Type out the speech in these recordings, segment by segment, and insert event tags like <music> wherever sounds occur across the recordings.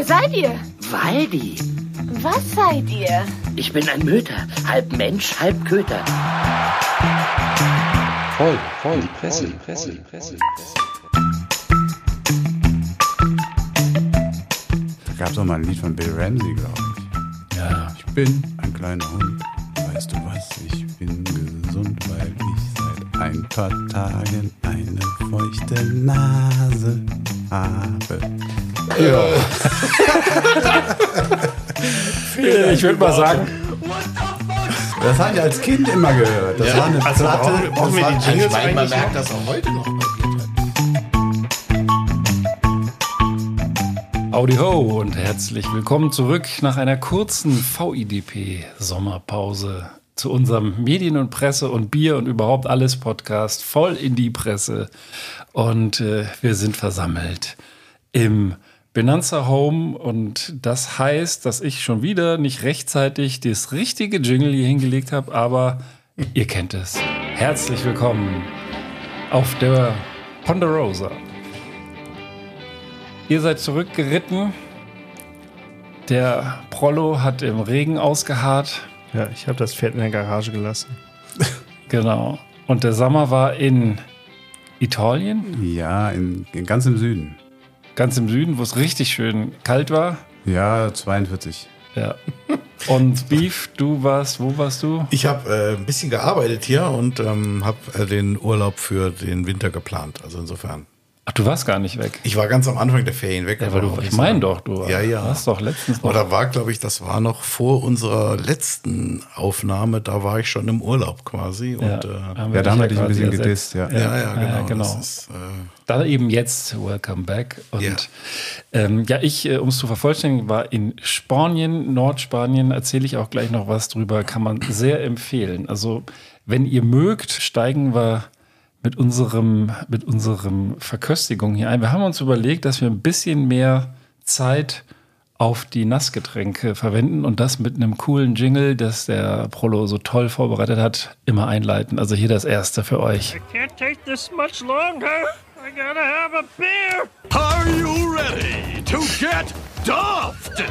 Wer seid ihr? Waldi. Was seid ihr? Ich bin ein Möter. Halb Mensch, halb Köter. Voll, voll, die Presse, die Presse, die Presse, die Presse. Da gab es auch mal ein Lied von Bill Ramsey, glaube ich. Ja, ich bin ein kleiner Hund. Weißt du was? Ich bin gesund, weil ich seit ein paar Tagen eine feuchte Nase habe. Ja. <laughs> Ich würde mal sagen, Das habe ich als Kind immer gehört. Das war eine also Platte. brauchen- brauchen das wir war, die Jingles Ich meine, man eigentlich merkt noch? das auch heute noch. Audi Ho und herzlich willkommen zurück nach einer kurzen VIDP-Sommerpause zu unserem Medien- und Presse- und Bier- und überhaupt alles Podcast voll in die Presse. Und äh, wir sind versammelt im Benanza Home und das heißt, dass ich schon wieder nicht rechtzeitig das richtige Jingle hier hingelegt habe, aber ihr kennt es. Herzlich willkommen auf der Ponderosa. Ihr seid zurückgeritten. Der Prollo hat im Regen ausgeharrt. Ja, ich habe das Pferd in der Garage gelassen. Genau. Und der Sommer war in Italien, ja, in, in ganz im Süden. Ganz im Süden, wo es richtig schön kalt war. Ja, 42. Ja. Und Beef, du warst, wo warst du? Ich habe äh, ein bisschen gearbeitet hier und ähm, habe äh, den Urlaub für den Winter geplant. Also insofern. Ach, du warst gar nicht weg. Ich war ganz am Anfang der Ferien weg. Ja, du, ich meine doch, du Ja, ja. hast doch letztens noch. Oder war, glaube ich, das war noch vor unserer letzten Aufnahme. Da war ich schon im Urlaub quasi. ja, Und, äh, Ja, da haben wir dich ein bisschen ersetzt. gedisst, ja. ja, ja, genau. Ja, genau. Das ist, äh, Da eben jetzt Welcome Back. Und Ja. ähm, ja, ich, äh, um es zu vervollständigen, war in Spanien, Nordspanien, erzähle ich auch gleich noch was drüber, kann man sehr empfehlen. Also, wenn ihr mögt, steigen wir mit unserem, mit unserem Verköstigung hier ein. Wir haben uns überlegt, dass wir ein bisschen mehr Zeit auf die Nassgetränke verwenden und das mit einem coolen Jingle, das der Prolo so toll vorbereitet hat, immer einleiten. Also hier das erste für euch. Can't take this much longer. I gotta have a beer. Are you ready to get duffed?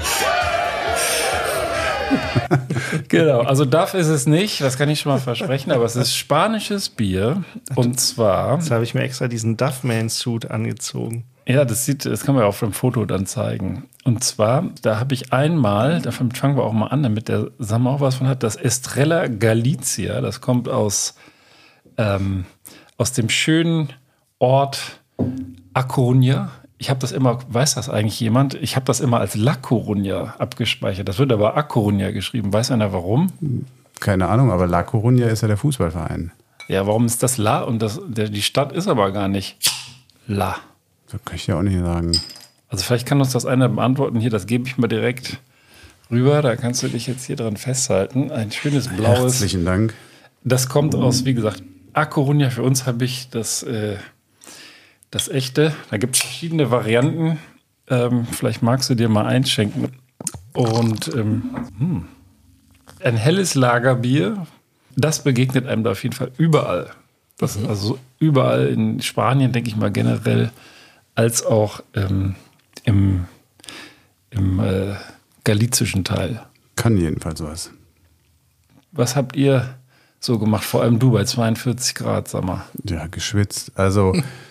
<laughs> Genau, also Duff ist es nicht, das kann ich schon mal versprechen, aber es ist spanisches Bier. Und zwar, Jetzt habe ich mir extra diesen Duffman-Suit angezogen. ja, das sieht, das kann man ja auf dem Foto dann zeigen. Und zwar, da habe ich einmal, davon fangen wir auch mal an, damit der Sammer auch was von hat, das Estrella Galicia, das kommt aus, ähm, aus dem schönen Ort A Coruña. Ich habe das immer, weiß das eigentlich jemand? Ich habe das immer als La Coruña abgespeichert. Das wird aber A Coruña geschrieben. Weiß einer warum? Keine Ahnung, aber La Coruña ist ja der Fußballverein. Ja, warum ist das La und das, der, die Stadt ist aber gar nicht La? Das kann ich ja auch nicht sagen. Also vielleicht kann uns das einer beantworten. Hier, das gebe ich mal direkt rüber. Da kannst du dich jetzt hier dran festhalten. Ein schönes blaues. Herzlichen Dank. Das kommt aus, wie gesagt, A Coruña. Für uns habe ich das, äh, das echte. Da gibt es verschiedene Varianten. Ähm, vielleicht magst du dir mal einschenken. Und ähm, hm, ein helles Lagerbier, das begegnet einem da auf jeden Fall überall. Das, Also überall in Spanien, denke ich mal generell, als auch ähm, im, im äh, galizischen Teil. Kann jedenfalls was. Was habt ihr so gemacht? Vor allem du bei 42 Grad, sag mal. Ja, geschwitzt. Also <laughs>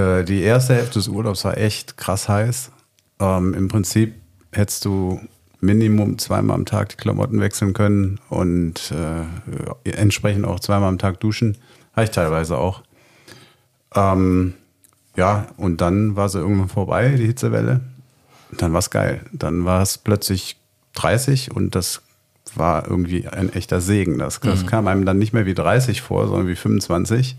äh, die erste Hälfte des Urlaubs war echt krass heiß. Ähm, Im Prinzip hättest du Minimum zweimal am Tag die Klamotten wechseln können und äh, entsprechend auch zweimal am Tag duschen. Habe ich teilweise auch. Ähm, ja, und dann war sie irgendwann vorbei, die Hitzewelle. Dann war es geil. Dann war es plötzlich 30 und das war irgendwie ein echter Segen. Das, das kam einem dann nicht mehr wie 30 vor, sondern wie 25.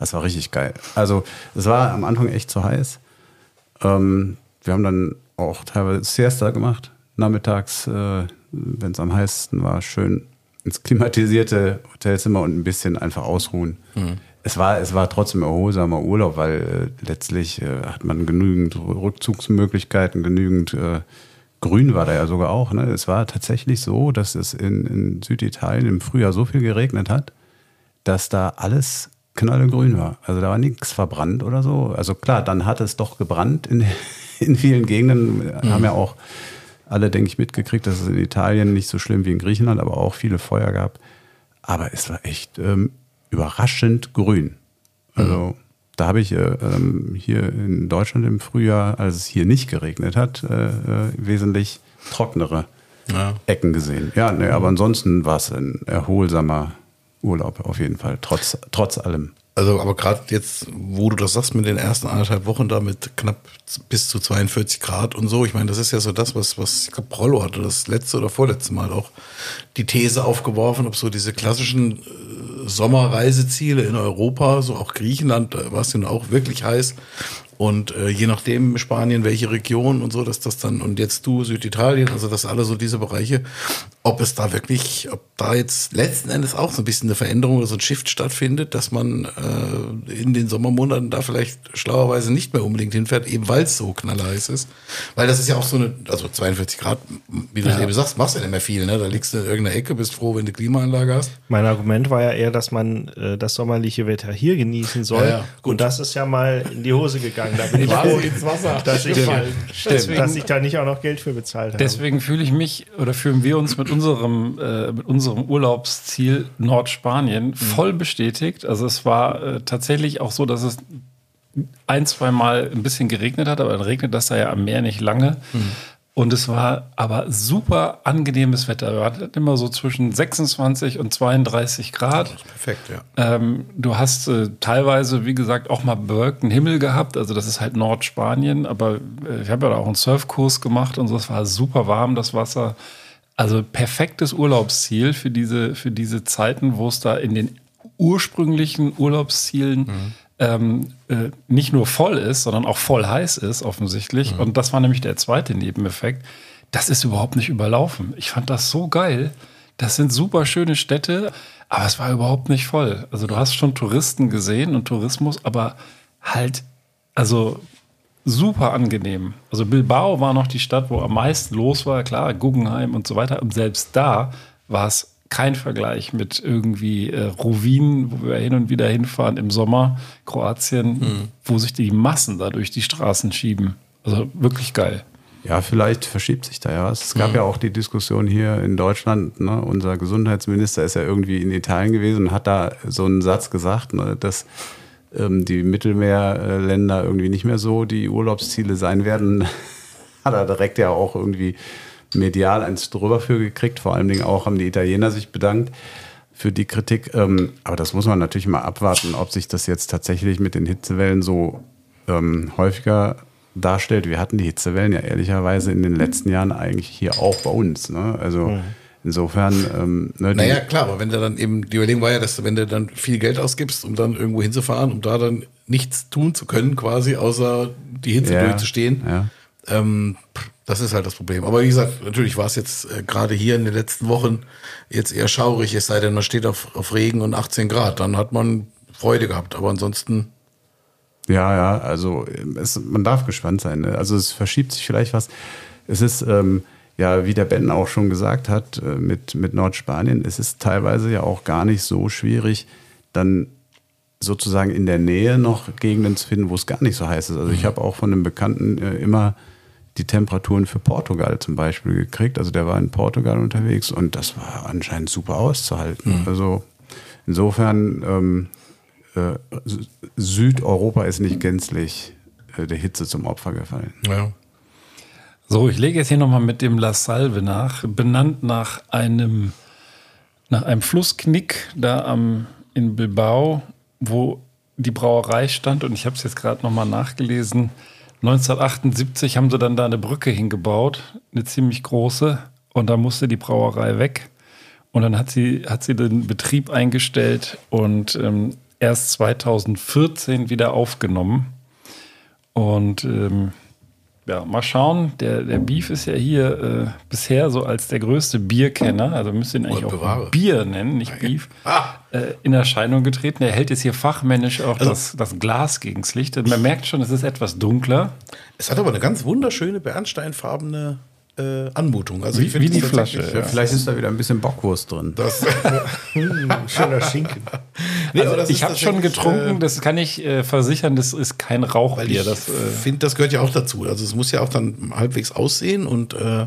Das war richtig geil. Also es war am Anfang echt zu heiß. Ähm, wir haben dann auch teilweise Siesta gemacht, nachmittags, äh, wenn es am heißesten war, schön ins klimatisierte Hotelzimmer und ein bisschen einfach ausruhen. Es, war, es war trotzdem erholsamer Urlaub, weil äh, letztlich äh, hat man genügend Rückzugsmöglichkeiten, genügend äh, Grün war da ja sogar auch. Ne? Es war tatsächlich so, dass es in, in Süditalien im Frühjahr so viel geregnet hat, dass da alles knallgrün war. Also da war nichts verbrannt oder so. Also klar, dann hat es doch gebrannt in, <laughs> in vielen Gegenden haben ja auch alle, denke ich, mitgekriegt, dass es in Italien nicht so schlimm wie in Griechenland, aber auch viele Feuer gab. Aber es war echt ähm, überraschend grün. Also da habe ich äh, ähm, hier in Deutschland im Frühjahr, als es hier nicht geregnet hat, äh, äh, wesentlich trockenere Ja. Ecken gesehen. Ja, nee, aber ansonsten war es ein erholsamer Urlaub auf jeden Fall, trotz, trotz allem. Also, aber gerade jetzt, wo du das sagst, mit den ersten anderthalb Wochen da mit knapp bis zu 42 Grad und so, ich meine, das ist ja so das, was, was ich glaube, Rollo hatte das letzte oder vorletzte Mal auch die These aufgeworfen, ob so diese klassischen äh, Sommerreiseziele in Europa, so auch Griechenland, da war es ja auch wirklich heiß. Und äh, je nachdem Spanien, welche Region und so, dass das dann, und jetzt du Süditalien, also das alle so diese Bereiche, ob es da wirklich, ob da jetzt letzten Endes auch so ein bisschen eine Veränderung oder so ein Shift stattfindet, dass man äh, in den Sommermonaten da vielleicht schlauerweise nicht mehr unbedingt hinfährt, eben weil es so knallheiß ist. Weil das ist ja auch so eine, also 42 Grad, wie du Ja. eben sagst, machst du ja nicht mehr viel, ne? Da liegst du in irgendeiner Ecke, bist froh, wenn du Klimaanlage hast. Mein Argument war ja eher, dass man äh, das sommerliche Wetter hier genießen soll. Ja, ja. Und das ist ja mal in die Hose gegangen. Da bin ich Quasi froh, ins Wasser dass ich, gefallen. dass ich da nicht auch noch Geld für bezahlt habe. Deswegen fühle ich mich oder fühlen wir uns mit unserem, äh, mit unserem Urlaubsziel Nordspanien voll bestätigt. Also es war äh, tatsächlich auch so, dass es ein, zwei Mal ein bisschen geregnet hat, aber dann regnet das da ja am Meer nicht lange. Und es war aber super angenehmes Wetter. Wir hatten immer so zwischen 26 und 32 Grad. Perfekt, ja. Ähm, du hast äh, teilweise, wie gesagt, auch mal bewölkten Himmel gehabt. Also das ist halt Nordspanien. Aber äh, ich habe ja da auch einen Surfkurs gemacht und so. Es war super warm, das Wasser. Also perfektes Urlaubsziel für diese, für diese Zeiten, wo es da in den ursprünglichen Urlaubszielen ähm, äh, nicht nur voll ist, sondern auch voll heiß ist, offensichtlich. Und das war nämlich der zweite Nebeneffekt. Das ist überhaupt nicht überlaufen. Ich fand das so geil. Das sind super schöne Städte, aber es war überhaupt nicht voll. Also du hast schon Touristen gesehen und Tourismus, aber halt, also super angenehm. Also Bilbao war noch die Stadt, wo am meisten los war, klar, Guggenheim und so weiter. Und selbst da war es kein Vergleich mit irgendwie äh, Rovin, wo wir hin und wieder hinfahren im Sommer, Kroatien, wo sich die Massen da durch die Straßen schieben. Also wirklich geil. Ja, vielleicht verschiebt sich da ja was. Es gab ja auch die Diskussion hier in Deutschland. Ne? Unser Gesundheitsminister ist ja irgendwie in Italien gewesen und hat da so einen Satz gesagt, ne? dass ähm, die Mittelmeerländer irgendwie nicht mehr so die Urlaubsziele sein werden. <laughs> hat er direkt ja auch irgendwie medial eins drüber für gekriegt. Vor allen Dingen auch haben die Italiener sich bedankt für die Kritik. Ähm, aber das muss man natürlich mal abwarten, ob sich das jetzt tatsächlich mit den Hitzewellen so ähm, häufiger darstellt. Wir hatten die Hitzewellen ja ehrlicherweise in den letzten Jahren eigentlich hier auch bei uns. Ne? Also insofern. Ähm, ne, Naja, klar, aber wenn du dann eben, die Überlegung war ja, dass du, wenn du dann viel Geld ausgibst, um dann irgendwo hinzufahren, um da dann nichts tun zu können, quasi, außer die Hitze Ja, durchzustehen, ja. ähm, pff, das ist halt das Problem. Aber wie gesagt, natürlich war es jetzt äh, gerade hier in den letzten Wochen jetzt eher schaurig, es sei denn, man steht auf, auf Regen und 18 Grad, dann hat man Freude gehabt. Aber ansonsten, Ja, ja, also ähm, es, man darf gespannt sein. Ne? Also es verschiebt sich vielleicht was. Es ist, ähm, ja, wie der Ben auch schon gesagt hat, äh, mit, mit Nordspanien, es ist teilweise ja auch gar nicht so schwierig, dann sozusagen in der Nähe noch Gegenden zu finden, wo es gar nicht so heiß ist. Also ich habe auch von einem Bekannten äh, immer die Temperaturen für Portugal zum Beispiel gekriegt. Also der war in Portugal unterwegs und das war anscheinend super auszuhalten. Also insofern, ähm, äh, Sü- Südeuropa ist nicht gänzlich äh, der Hitze zum Opfer gefallen. ja. So, ich lege jetzt hier nochmal mit dem La Salve nach, benannt nach einem, nach einem Flussknick da am, in Bilbao, wo die Brauerei stand. Und ich habe es jetzt gerade nochmal nachgelesen. 1978 haben sie dann da eine Brücke hingebaut, eine ziemlich große. Und da musste die Brauerei weg. Und dann hat sie, hat sie den Betrieb eingestellt und ähm, erst 2014 wieder aufgenommen. Und ähm, ja, mal schauen. Der, der Beef ist ja hier äh, bisher so als der größte Bierkenner, also müsste ihn eigentlich Gott auch. Bier nennen, nicht Beef, Ah. äh, in Erscheinung getreten. Er hält jetzt hier fachmännisch auch das, das Glas gegens Licht. Und man merkt schon, es ist etwas dunkler. Es hat aber eine ganz wunderschöne bernsteinfarbene äh, Anmutung. Also Wie- ich finde wie die Flasche, ja. Vielleicht ist da wieder ein bisschen Bockwurst drin. Das, <laughs> Hm, schöner Schinken. <laughs> Nee, Also ich habe schon getrunken, äh, das kann ich äh, versichern, das ist kein Weil Rauchbier. ich Das, äh, finde, das gehört ja auch dazu. Also es muss ja auch dann halbwegs aussehen und äh,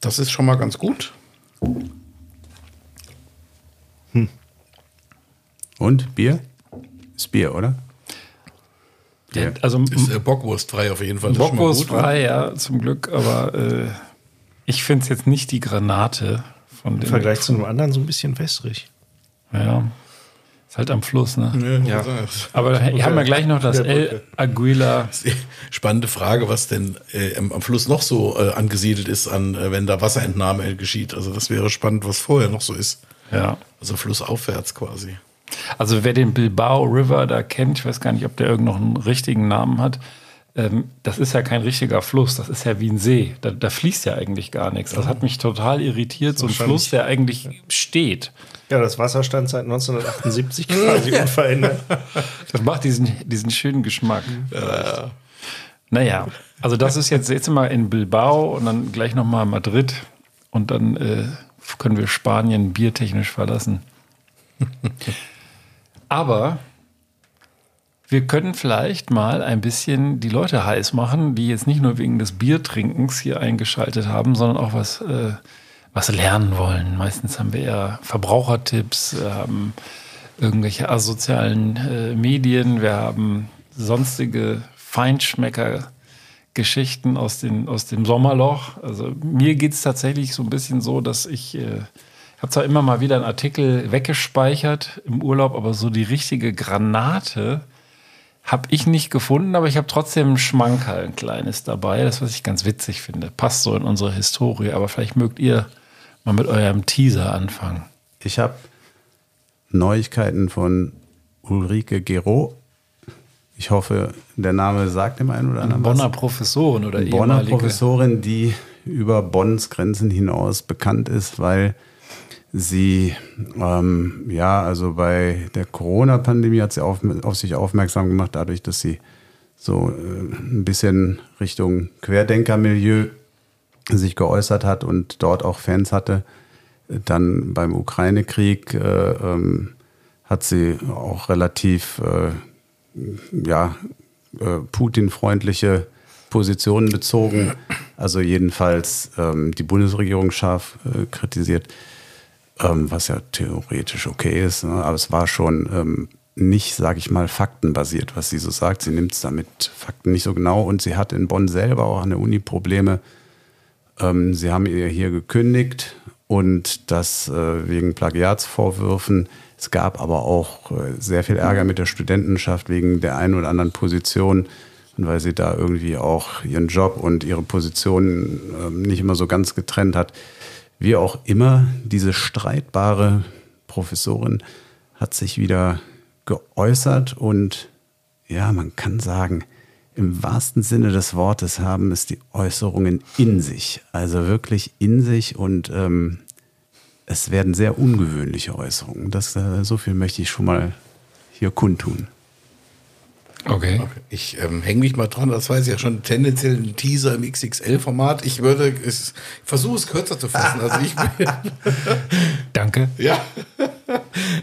das ist schon mal ganz gut. Und Bier? Ist Bier, oder? Ja, also Ist äh, bockwurstfrei auf jeden Fall. Das ist schon mal Bockwurst gut. frei, ja, zum Glück, aber äh, ich finde es jetzt nicht die Granate von Im dem. Vergleich zu einem anderen so ein bisschen wässrig. Ja. Ist halt am Fluss, ne? Ja. Aber hier haben wir gleich noch das Der El. Aguila. Spannende Frage, was denn äh, am, am Fluss noch so äh, angesiedelt ist, an, äh, wenn da Wasserentnahme geschieht. Also das wäre spannend, was vorher noch so ist. Ja. Also flussaufwärts quasi. Also wer den Bilbao River da kennt, ich weiß gar nicht, ob der irgend noch einen richtigen Namen hat, ähm, das ist ja kein richtiger Fluss, das ist ja wie ein See. Da, da fließt ja eigentlich gar nichts. Das hat mich total irritiert, so ein Fluss, der eigentlich steht. Ja, das Wasser stand seit 1978 <laughs> quasi unverändert. Das macht diesen, diesen schönen Geschmack. Naja, also das ist jetzt, jetzt mal in Bilbao und dann gleich nochmal Madrid und dann äh, können wir Spanien biertechnisch verlassen. <laughs> Aber wir können vielleicht mal ein bisschen die Leute heiß machen, die jetzt nicht nur wegen des Biertrinkens hier eingeschaltet haben, sondern auch was, äh, was lernen wollen. Meistens haben wir ja Verbrauchertipps, wir haben irgendwelche asozialen äh, Medien, wir haben sonstige Feinschmecker-Geschichten aus, den, aus dem Sommerloch. Also mir geht es tatsächlich so ein bisschen so, dass ich äh, habe zwar immer mal wieder einen Artikel weggespeichert im Urlaub, aber so die richtige Granate habe ich nicht gefunden, aber ich habe trotzdem ein Schmankerl, ein kleines dabei, das was ich ganz witzig finde. Passt so in unsere Historie, aber vielleicht mögt ihr mal mit eurem Teaser anfangen. Ich habe Neuigkeiten von Ulrike Gero. Ich hoffe, der Name sagt dem einen oder anderen was. Bonner Professorin oder Bonner ehemalige. Professorin, die über Bonns Grenzen hinaus bekannt ist, weil sie, ähm, ja, also bei der Corona-Pandemie hat sie auf, auf sich aufmerksam gemacht, dadurch, dass sie so äh, ein bisschen Richtung Querdenkermilieu sich geäußert hat und dort auch Fans hatte. Dann beim Ukraine-Krieg äh, ähm, hat sie auch relativ äh, ja, äh, Putin-freundliche Positionen bezogen. Also jedenfalls ähm, die Bundesregierung scharf äh, kritisiert, ähm, was ja theoretisch okay ist. Ne? Aber es war schon ähm, nicht, sage ich mal, faktenbasiert, was sie so sagt. Sie nimmt es damit Fakten nicht so genau und sie hat in Bonn selber auch an der Uni Probleme. Ähm, sie haben ihr hier gekündigt und das äh, wegen Plagiatsvorwürfen. Es gab aber auch äh, sehr viel Ärger mit der Studentenschaft wegen der einen oder anderen Position und weil sie da irgendwie auch ihren Job und ihre Position ähm, nicht immer so ganz getrennt hat. Wie auch immer, diese streitbare Professorin hat sich wieder geäußert und ja, man kann sagen, im wahrsten Sinne des Wortes haben es die Äußerungen in sich. Also wirklich in sich und ähm, es werden sehr ungewöhnliche Äußerungen. Das, äh, so viel möchte ich schon mal hier kundtun. Okay. Ich ähm, hänge mich mal dran, das weiß ich ja schon, tendenziell ein Teaser im XXL-Format. Ich würde, es, ich versuche es kürzer zu fassen. Also ich bin, <laughs> Danke. ja.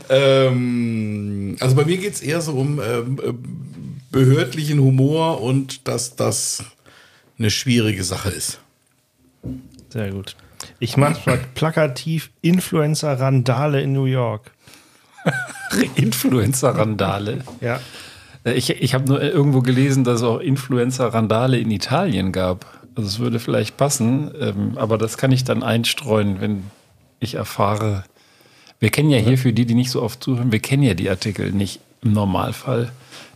ähm, also bei mir geht es eher so um ähm, äh, behördlichen Humor und dass das eine schwierige Sache ist. Sehr gut. Ich mache plakativ Influencer-Randale in New York. <laughs> Influencer-Randale. Ja. Äh, Ich, ich habe nur irgendwo gelesen, dass es auch Influencer-Randale in Italien gab. Also es würde vielleicht passen, ähm, aber das kann ich dann einstreuen, wenn ich erfahre. Wir kennen ja hier für die, die nicht so oft zuhören, wir kennen ja die Artikel nicht im Normalfall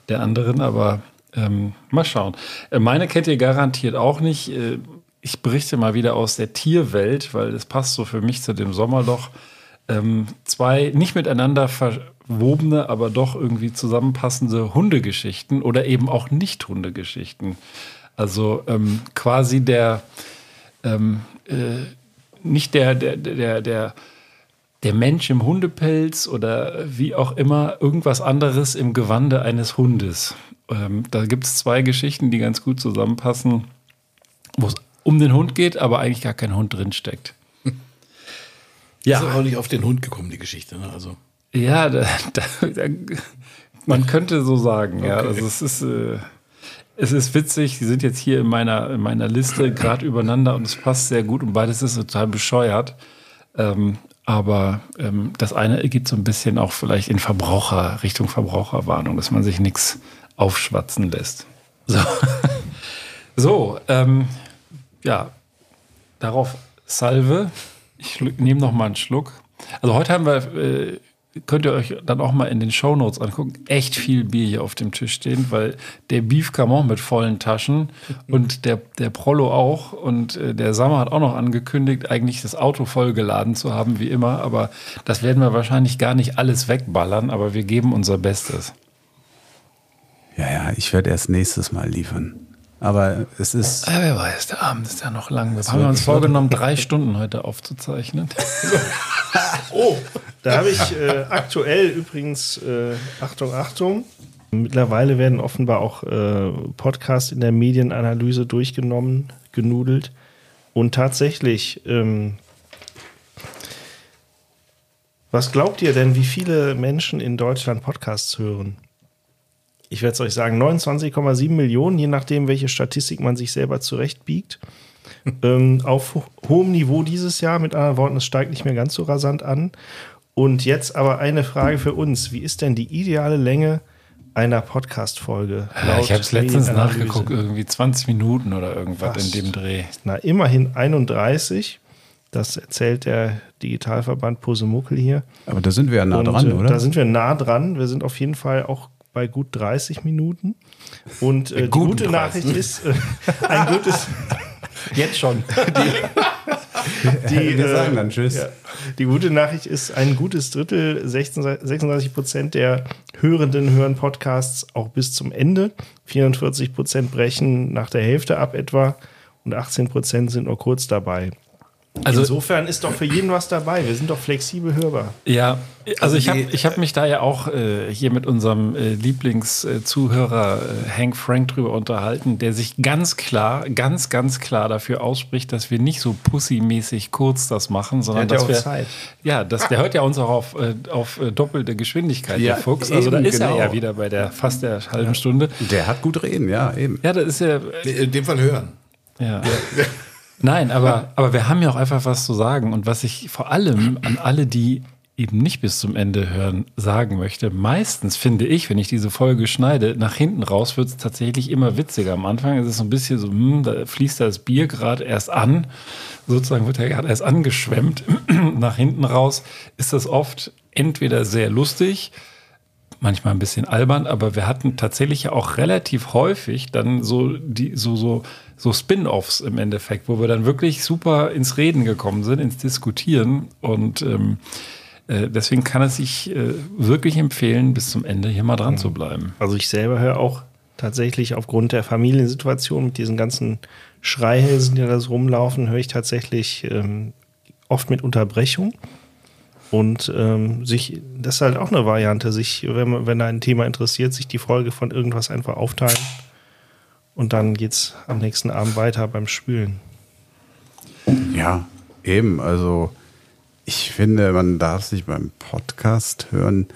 der anderen, aber ähm, mal schauen. Äh, Meine kennt ihr garantiert auch nicht. Äh, Ich berichte mal wieder aus der Tierwelt, weil das passt so für mich zu dem Sommerloch. Ähm, zwei nicht miteinander verwobene, aber doch irgendwie zusammenpassende Hundegeschichten oder eben auch Nicht-Hundegeschichten. Also ähm, quasi der, ähm, äh, nicht der, der, der, der, der Mensch im Hundepelz oder wie auch immer, irgendwas anderes im Gewande eines Hundes. Ähm, da gibt es zwei Geschichten, die ganz gut zusammenpassen, wo es um den Hund geht, aber eigentlich gar kein Hund drinsteckt. Ja. Ist auch nicht auf den Hund gekommen, die Geschichte. Ne? Also. Ja, <laughs> da, da, man könnte so sagen, ja. Also es ist, äh, es ist witzig, die sind jetzt hier in meiner, in meiner Liste gerade übereinander und es passt sehr gut und beides ist total bescheuert. Ähm, aber ähm, das eine ergibt so ein bisschen auch vielleicht in Verbraucher, Richtung Verbraucherwarnung, dass man sich nichts aufschwatzen lässt. So, <laughs> so ähm, ja, darauf Salve. Ich nehme noch mal einen Schluck. Also heute haben wir, äh, könnt ihr euch dann auch mal in den Shownotes angucken, echt viel Bier hier auf dem Tisch stehen, weil der Beef kam auch mit vollen Taschen und der, der Prollo auch und äh, der Sammer hat auch noch angekündigt, eigentlich das Auto vollgeladen zu haben, wie immer, aber das werden wir wahrscheinlich gar nicht alles wegballern, aber wir geben unser Bestes. Ja, ja, ich werde erst nächstes Mal liefern. Aber es ist. Ja, wer weiß, der Abend ist ja noch lang. Wir haben uns vorgenommen, drei <laughs> Stunden heute aufzuzeichnen. <laughs> Oh, da habe ich äh, aktuell übrigens, äh, Achtung, Achtung, mittlerweile werden offenbar auch äh, Podcasts in der Medienanalyse durchgenommen, genudelt. Und tatsächlich, ähm, was glaubt ihr denn, wie viele Menschen in Deutschland Podcasts hören? Ich werde es euch sagen, 29,7 Millionen, je nachdem, welche Statistik man sich selber zurechtbiegt. <laughs> ähm, auf ho hohem Niveau dieses Jahr, mit anderen Worten, es steigt nicht mehr ganz so rasant an. Und jetzt aber eine Frage für uns. Wie ist denn die ideale Länge einer Podcast-Folge? Ja, ich habe es letztens nachgeguckt, irgendwie 20 Minuten oder irgendwas Fast. in dem Dreh. Na, immerhin 31. Das erzählt der Digitalverband Posemuckel hier. Aber da sind wir ja nah Und, dran, äh, oder? Da sind wir nah dran. Wir sind auf jeden Fall auch bei gut 30 Minuten. Und äh, die gute 30. Nachricht ist, äh, ein gutes. <laughs> Jetzt schon. <laughs> Die, wir äh, sagen dann Tschüss. Ja. Die gute Nachricht ist, ein gutes Drittel, 16 36 Prozent der Hörenden hören Podcasts auch bis zum Ende. 44 Prozent brechen nach der Hälfte ab etwa und 18 Prozent sind nur kurz dabei. Also- Insofern ist doch für jeden was dabei. Wir sind doch flexibel hörbar. Ja, also ich habe ich hab mich da ja auch äh, hier mit unserem äh, Lieblingszuhörer äh, Hank Frank drüber unterhalten, der sich ganz klar, ganz, ganz klar dafür ausspricht, dass wir nicht so pussymäßig kurz das machen, sondern Der hat ja dass auch wir. Zeit. Ja, das, der hört ja uns auch auf, äh, auf äh, doppelte Geschwindigkeit, Ja, der Fuchs. Also da eben, ist er genau. ja wieder bei der fast der halben Stunde. Der hat gut reden, ja, eben. Ja, das ist ja. In dem Fall hören. Ja. <laughs> Nein, aber, aber wir haben ja auch einfach was zu sagen. Und was ich vor allem an alle, die eben nicht bis zum Ende hören, sagen möchte, meistens finde ich, wenn ich diese Folge schneide, nach hinten raus wird es tatsächlich immer witziger. Am Anfang ist es so ein bisschen so, hm, da fließt das Bier gerade erst an. Sozusagen wird er gerade erst angeschwemmt. <clears throat> nach hinten raus ist das oft entweder sehr lustig, manchmal ein bisschen albern, aber wir hatten tatsächlich ja auch relativ häufig dann so die so so so Spin-offs im Endeffekt, wo wir dann wirklich super ins Reden gekommen sind, ins Diskutieren und ähm, äh, deswegen kann es sich äh, wirklich empfehlen, bis zum Ende hier mal dran zu bleiben. Also ich selber höre auch tatsächlich aufgrund der Familiensituation mit diesen ganzen Schreihälsen, die da so rumlaufen, höre ich tatsächlich ähm, oft mit Unterbrechung. Und ähm, sich, das ist halt auch eine Variante, sich, wenn, man, wenn ein Thema interessiert, sich die Folge von irgendwas einfach aufteilen. Und dann geht's am nächsten Abend weiter beim Spülen. Ja, eben. Also ich finde, man darf sich beim Podcast hören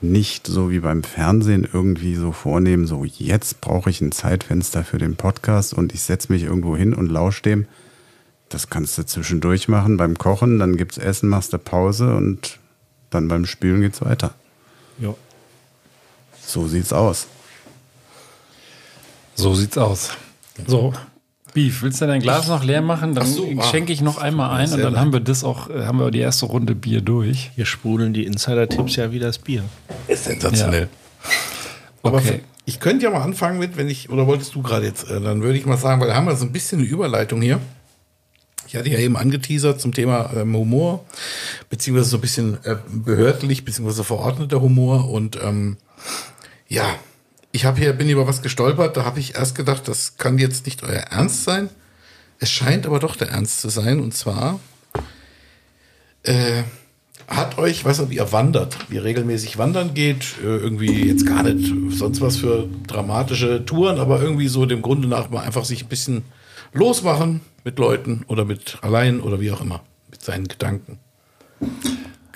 nicht so wie beim Fernsehen irgendwie so vornehmen, so jetzt brauche ich ein Zeitfenster für den Podcast und ich setze mich irgendwo hin und lausche dem. Das kannst du zwischendurch machen beim Kochen, dann gibt's Essen, machst du Pause und dann beim Spülen geht's weiter. Ja. So sieht's aus. So sieht's aus. So, Beef, willst du dein Glas noch leer machen? Dann so, ah. schenke ich noch einmal ein und dann haben wir das auch, äh, haben wir die erste Runde Bier durch. Hier sprudeln die Insider-Tipps ja wie das Bier. Ist sensationell. Aber Okay. ich könnte ja mal anfangen mit, wenn ich, oder wolltest du gerade jetzt, äh, dann würde ich mal sagen, weil da haben wir so ein bisschen eine Überleitung hier. Ich hatte ja eben angeteasert zum Thema ähm, Humor, beziehungsweise so ein bisschen äh, behördlich, beziehungsweise verordneter Humor. Und ähm, ja, ich habe hier, bin über was gestolpert, da habe ich erst gedacht, das kann jetzt nicht euer Ernst sein. Es scheint aber doch der Ernst zu sein. Und zwar äh, hat euch, weiß nicht, ihr wandert, wie regelmäßig wandern geht, äh, irgendwie jetzt gar nicht sonst was für dramatische Touren, aber irgendwie so dem Grunde nach mal einfach sich ein bisschen losmachen mit Leuten oder mit allein oder wie auch immer, mit seinen Gedanken.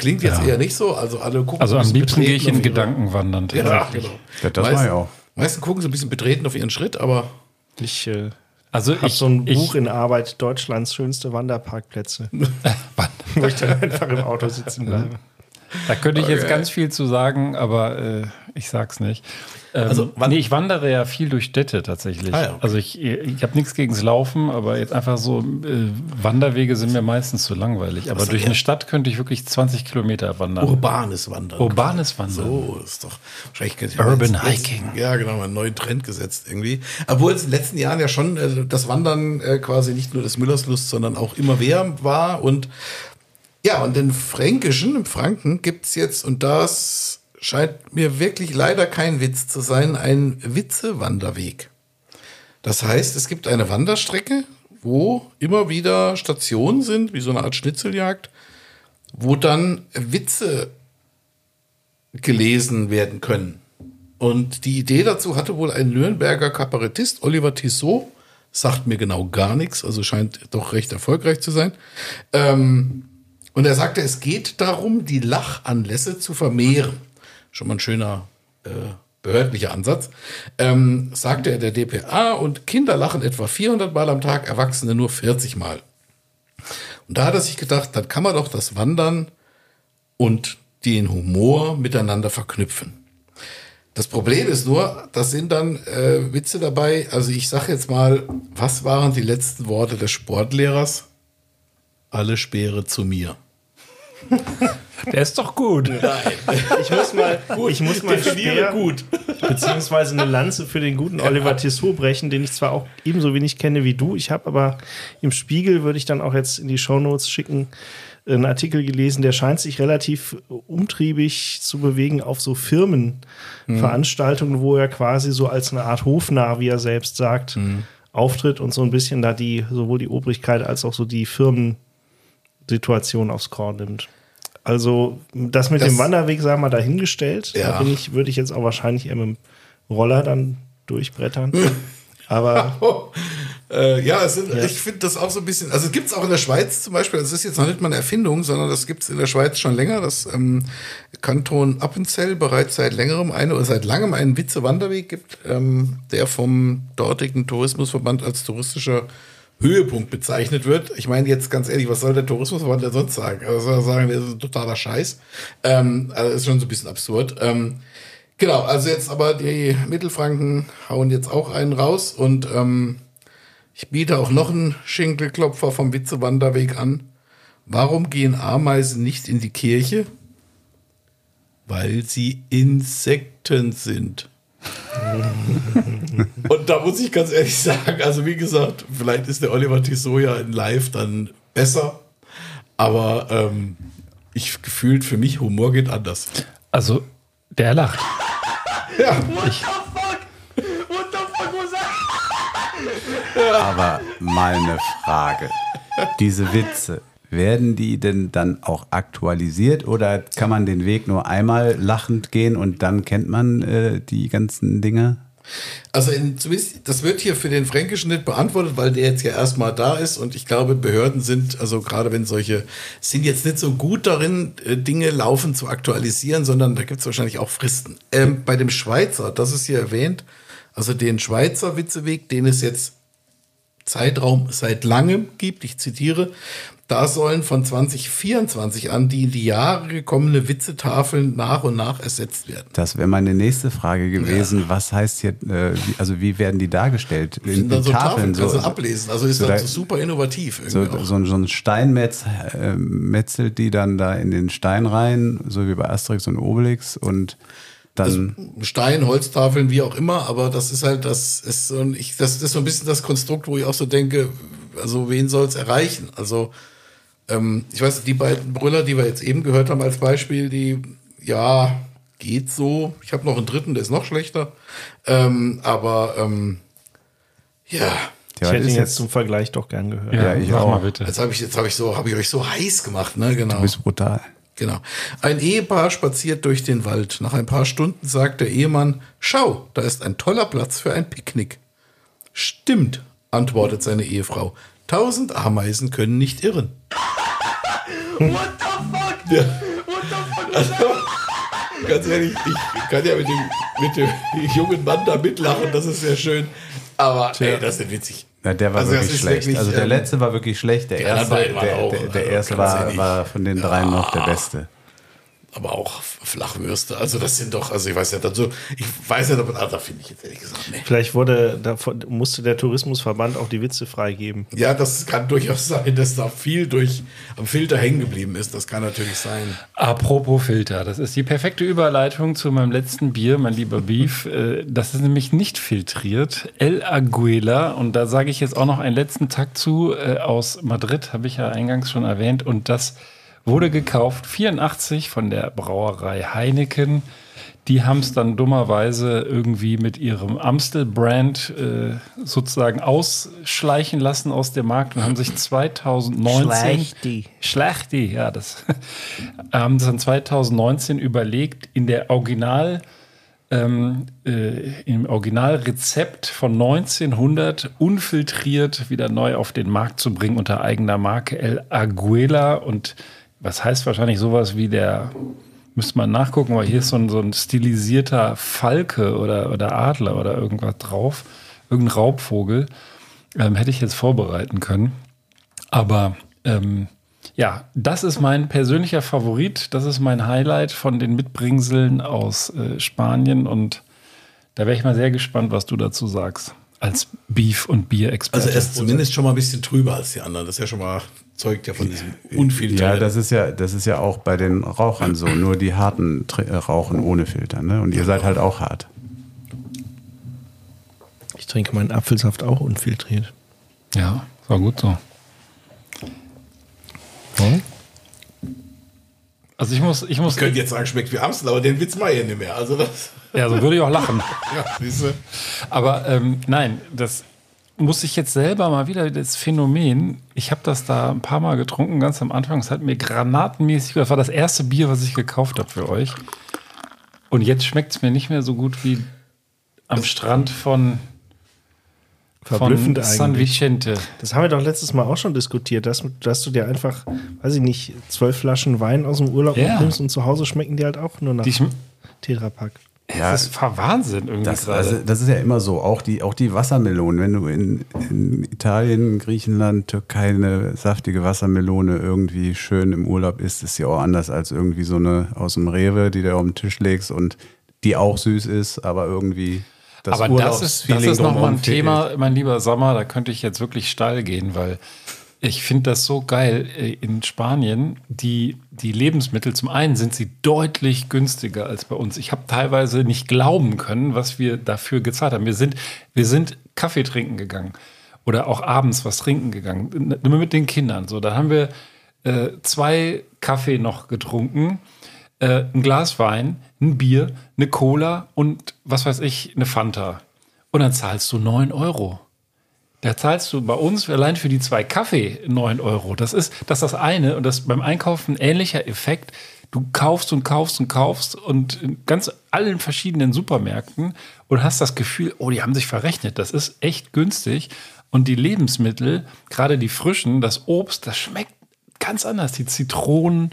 Klingt jetzt Ja. eher nicht so. Also alle gucken Also am bisschen liebsten gehe ich in Gedanken wandern. Ja, genau. Ja, das Meisten- war ja auch. Meisten gucken so ein bisschen betreten auf ihren Schritt, aber Ich äh, Also habe ich, so ein ich, Buch in Arbeit, Deutschlands schönste Wanderparkplätze. <laughs> wo ich dann einfach im Auto sitzen bleibe. Da könnte ich jetzt ganz viel zu sagen, aber äh, ich sag's nicht. Ähm, Also, nee, ich wandere ja viel durch Städte tatsächlich. Ah ja, okay. Also ich, ich habe nichts gegens Laufen, aber jetzt einfach so äh, Wanderwege sind mir meistens zu langweilig. Aber durch eine Stadt könnte ich wirklich 20 Kilometer wandern. urbanes Wandern. Urbanes Wandern. So ist doch wahrscheinlich Urban jetzt- Hiking. Ja, genau, einen neuen Trend gesetzt irgendwie. Obwohl es in den letzten Jahren ja schon äh, das Wandern äh, quasi nicht nur des Müllers Lust, sondern auch immer mehr war. Und ja, und den Fränkischen, im Franken, gibt's jetzt, und das scheint mir wirklich leider kein Witz zu sein, ein Witze-Wanderweg. Das heißt, es gibt eine Wanderstrecke, wo immer wieder Stationen sind, wie so eine Art Schnitzeljagd, wo dann Witze gelesen werden können. Und die Idee dazu hatte wohl ein Nürnberger Kabarettist, Oliver Tissot, sagt mir genau gar nichts, also scheint doch recht erfolgreich zu sein. Ähm, und er sagte, es geht darum, die Lachanlässe zu vermehren. Schon mal ein schöner äh, behördlicher Ansatz. Ähm, sagte er der DPA und Kinder lachen etwa 400 Mal am Tag, Erwachsene nur 40 Mal. Und da hat er sich gedacht, dann kann man doch das Wandern und den Humor miteinander verknüpfen. Das Problem ist nur, da sind dann äh, Witze dabei. Also ich sage jetzt mal, was waren die letzten Worte des Sportlehrers? Alle Speere zu mir. Der ist doch gut. Ich muss mal, <laughs> ich muss mal Speer, gut. beziehungsweise eine Lanze für den guten Oliver Tissot brechen, den ich zwar auch ebenso wenig kenne wie du. Ich habe aber im Spiegel, würde ich dann auch jetzt in die Shownotes schicken, einen Artikel gelesen, der scheint sich relativ umtriebig zu bewegen auf so Firmenveranstaltungen, wo er quasi so als eine Art Hofnarr, wie er selbst sagt, auftritt und so ein bisschen da die, sowohl die Obrigkeit als auch so die Firmensituation aufs Korn nimmt. Also das mit Das- dem Wanderweg, sagen wir mal, dahingestellt. Ja. Da ich, würde ich jetzt auch wahrscheinlich eher mit dem Roller dann durchbrettern. <laughs> Aber <laughs> äh, ja, sind, ich finde das auch so ein bisschen, also es gibt es auch in der Schweiz zum Beispiel, das ist jetzt noch nicht mal eine Erfindung, sondern das gibt es in der Schweiz schon länger, das ähm, Kanton Appenzell bereits seit längerem eine oder seit langem einen Witze-Wanderweg gibt, ähm, der vom dortigen Tourismusverband als touristischer Höhepunkt bezeichnet wird. Ich meine jetzt ganz ehrlich, was soll der Tourismusverband denn sonst sagen? Also sagen, das ist ein totaler Scheiß. Ähm, also ist schon so ein bisschen absurd. Ähm, Genau, also jetzt aber die Mittelfranken hauen jetzt auch einen raus und ähm, ich biete auch noch einen Schinkelklopfer vom Witzewanderweg an. Warum gehen Ameisen nicht in die Kirche? Weil sie Insekten sind. Und da muss ich ganz ehrlich sagen, also wie gesagt, vielleicht ist der Oliver Tissot ja in Live dann besser, aber ähm, ich gefühlt für mich Humor geht anders. Also, der lacht. Ja. Aber mal eine Frage. Diese Witze, werden die denn dann auch aktualisiert oder kann man den Weg nur einmal lachend gehen und dann kennt man äh, die ganzen Dinge? Also in, zumindest, das wird hier für den Fränkischen nicht beantwortet, weil der jetzt ja erstmal da ist und ich glaube, Behörden sind, also gerade wenn solche, sind jetzt nicht so gut darin, äh, Dinge laufend zu aktualisieren, sondern da gibt es wahrscheinlich auch Fristen. Ähm, bei dem Schweizer, das ist hier erwähnt, also den Schweizer Witzeweg, den es jetzt Zeitraum seit langem gibt, ich zitiere, da sollen von 2024 an die in die Jahre gekommene Witzetafeln nach und nach ersetzt werden. Das wäre meine nächste Frage gewesen. Was heißt hier, äh, wie, also wie werden die dargestellt? In, sind dann so Tafeln, Tafeln, kannst du so, ablesen. Also ist so dann da- super innovativ. so, so, ein- so ein Steinmetz äh, metzelt die dann da in den Stein rein, so wie bei Asterix und Obelix und dann Stein, Holztafeln, wie auch immer, aber das ist halt, das ist so ein, ich, das ist so ein bisschen das Konstrukt, wo ich auch so denke, also wen soll es erreichen? Also, ähm, ich weiß, die beiden Brüller, die wir jetzt eben gehört haben als Beispiel, die, ja, geht so. Ich habe noch einen dritten, der ist noch schlechter. Ähm, aber, ähm, ja, ja, ich hätte ihn jetzt zum Vergleich doch gern gehört. Ja, ich mach auch. mal bitte. jetzt habe ich, jetzt habe ich so, habe ich euch so heiß gemacht, ne, genau. du bist brutal. Genau. Ein Ehepaar spaziert durch den Wald. Nach ein paar Stunden sagt der Ehemann, schau, da ist ein toller Platz für ein Picknick. Stimmt, antwortet seine Ehefrau. Tausend Ameisen können nicht irren. What the fuck? Ja. What Also, ganz ehrlich, ich kann ja mit dem, mit dem jungen Mann da mitlachen, das ist sehr schön. Aber ey, das ist witzig. Ja, der war Also wirklich schlecht. wirklich, also der ähm, letzte war wirklich schlecht. Der erste, der, der, der also erste war, war von den dreien noch der beste. Aber auch Flachwürste. Also das sind doch, also ich weiß nicht, also ich weiß nicht, ob ah, da finde ich jetzt ehrlich gesagt, nee. Vielleicht wurde, davon, musste der Tourismusverband auch die Witze freigeben. Ja, das kann durchaus sein, dass da viel durch am Filter hängen geblieben ist. Das kann natürlich sein. Apropos Filter, das ist die perfekte Überleitung zu meinem letzten Bier, mein lieber Beef. Äh, Das ist nämlich nicht filtriert. El Aguila. Und da sage ich jetzt auch noch einen letzten Takt zu. äh, Aus Madrid, habe ich ja eingangs schon erwähnt. Und das wurde gekauft, 84 von der Brauerei Heineken. Die haben es dann dummerweise irgendwie mit ihrem Amstel-Brand äh, sozusagen ausschleichen lassen aus dem Markt und haben sich 2019 Schlechti. Schlechti, ja, das <laughs> haben sie dann 2019 überlegt, in der Original ähm, äh, im Originalrezept von 1900 unfiltriert wieder neu auf den Markt zu bringen unter eigener Marke El Aguila und was heißt wahrscheinlich sowas wie der müsste man nachgucken, weil hier ist so ein, so ein stilisierter Falke oder, oder Adler oder irgendwas drauf, irgendein Raubvogel. Ähm, hätte ich jetzt vorbereiten können. Aber ähm, ja, das ist mein persönlicher Favorit. Das ist mein Highlight von den Mitbringseln aus äh, Spanien. Und da wäre ich mal sehr gespannt, was du dazu sagst. Als Beef- und Bier-Experte. Also er ist zumindest schon mal ein bisschen trüber als die anderen. Das ist ja schon mal, zeugt ja von diesem Ja, Unfilter. das ist ja, das ist ja auch bei den Rauchern so. Nur die harten äh, rauchen ohne Filter, ne? Und ihr seid halt auch hart. Ich trinke meinen Apfelsaft auch unfiltriert. ja, war gut so. Also ich muss, ich muss, ich könnte jetzt sagen, schmeckt wie Amstel, aber den Witz mache ich nicht mehr. Also das, ja, so würde ich auch lachen. <laughs> ja, siehste. Aber ähm, nein, das muss ich jetzt selber mal wieder, das Phänomen, ich habe das da ein paar Mal getrunken, ganz am Anfang, es hat mir granatenmäßig, das war das erste Bier, was ich gekauft habe für euch. Und jetzt schmeckt es mir nicht mehr so gut wie am Strand von, Verblüffend von San eigentlich. Vicente. Das haben wir doch letztes Mal auch schon diskutiert, dass, dass du dir einfach, weiß ich nicht, zwölf Flaschen Wein aus dem Urlaub Ja. mitnimmst und zu Hause schmecken die halt auch nur nach Tetrapack. das ist Wahnsinn irgendwie Das, also, das ist ja immer so. Auch die, auch die Wassermelonen. Wenn du in, in Italien, Griechenland, Türkei eine saftige Wassermelone irgendwie schön im Urlaub isst, ist ja auch anders als irgendwie so eine aus dem Rewe, die du auf den Tisch legst und die auch süß ist, aber irgendwie das Aber das ist, das ist nochmal ein Thema, mein lieber Sommer, da könnte ich jetzt wirklich steil gehen, weil ich finde das so geil äh, in Spanien. Die, die Lebensmittel, zum einen sind sie deutlich günstiger als bei uns. Ich habe teilweise nicht glauben können, was wir dafür gezahlt haben. Wir sind, wir sind Kaffee trinken gegangen oder auch abends was trinken gegangen, immer mit den Kindern. So, da haben wir äh, zwei Kaffee noch getrunken äh, ein Glas Wein, ein Bier, eine Cola und was weiß ich, eine Fanta. Und dann zahlst du 9 Euro. Da zahlst du bei uns allein für die zwei Kaffee 9 Euro. Das ist das, ist das eine und das ist beim Einkaufen ein ähnlicher Effekt. Du kaufst und kaufst und kaufst und in ganz allen verschiedenen Supermärkten und hast das Gefühl, oh, die haben sich verrechnet. Das ist echt günstig. Und die Lebensmittel, gerade die frischen, das Obst, das schmeckt ganz anders. Die Zitronen,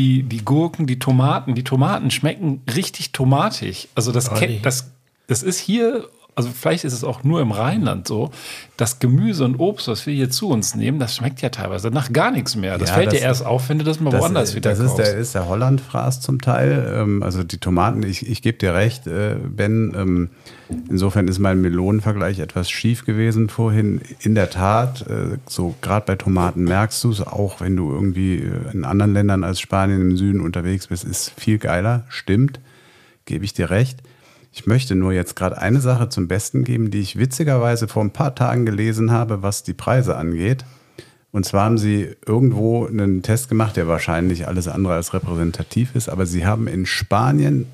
die, die Gurken, die Tomaten. Die Tomaten schmecken richtig tomatig. Also das, kennt, das, das ist hier, also vielleicht ist es auch nur im Rheinland so, das Gemüse und Obst, was wir hier zu uns nehmen, das schmeckt ja teilweise nach gar nichts mehr. Das Ja, fällt das- dir erst auf, wenn du das mal Das, woanders wieder das ist der, ist der Hollandfraß zum Teil. Ähm, also die Tomaten, ich, ich gebe dir recht, äh, Ben. Ähm, insofern ist mein Melonenvergleich etwas schief gewesen vorhin. In der Tat, äh, so gerade bei Tomaten merkst du es, auch wenn du irgendwie äh, in anderen Ländern als Spanien im Süden unterwegs bist, ist viel geiler. Stimmt, gebe ich dir recht. Ich möchte nur jetzt gerade eine Sache zum Besten geben, die ich witzigerweise vor ein paar Tagen gelesen habe, was die Preise angeht. Und zwar haben sie irgendwo einen Test gemacht, der wahrscheinlich alles andere als repräsentativ ist, aber sie haben in Spanien,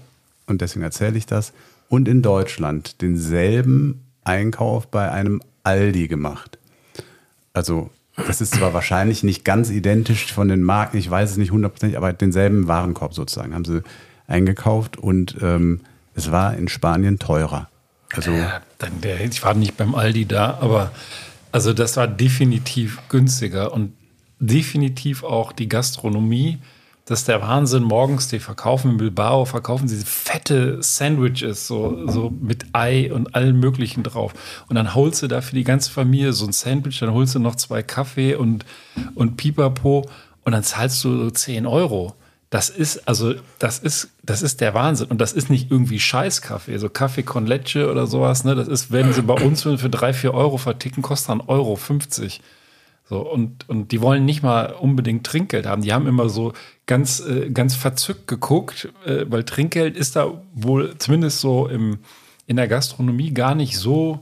und deswegen erzähle ich das, und in Deutschland denselben Einkauf bei einem Aldi gemacht. Also das ist zwar wahrscheinlich nicht ganz identisch von den Marken, ich weiß es nicht hundertprozentig, aber denselben Warenkorb sozusagen haben sie eingekauft und ähm, es war in Spanien teurer. Also Ja, ich war nicht beim Aldi da, aber also das war definitiv günstiger und definitiv auch die Gastronomie Das ist der Wahnsinn. Morgens, die verkaufen in Bilbao, verkaufen diese fette Sandwiches, so, so mit Ei und allem Möglichen drauf. Und dann holst du da für die ganze Familie so ein Sandwich, dann holst du noch zwei Kaffee und, und Pipapo und dann zahlst du so 10 Euro. Das ist, also, das ist, das ist der Wahnsinn. Und das ist nicht irgendwie Scheißkaffee, so Kaffee con Leche oder sowas, ne? Das ist, wenn sie bei uns für drei, vier Euro verticken, kostet dann Euro 50. So, und, und die wollen nicht mal unbedingt Trinkgeld haben. Die haben immer so ganz, äh, ganz verzückt geguckt, äh, weil Trinkgeld ist da wohl zumindest so im, in der Gastronomie gar nicht so,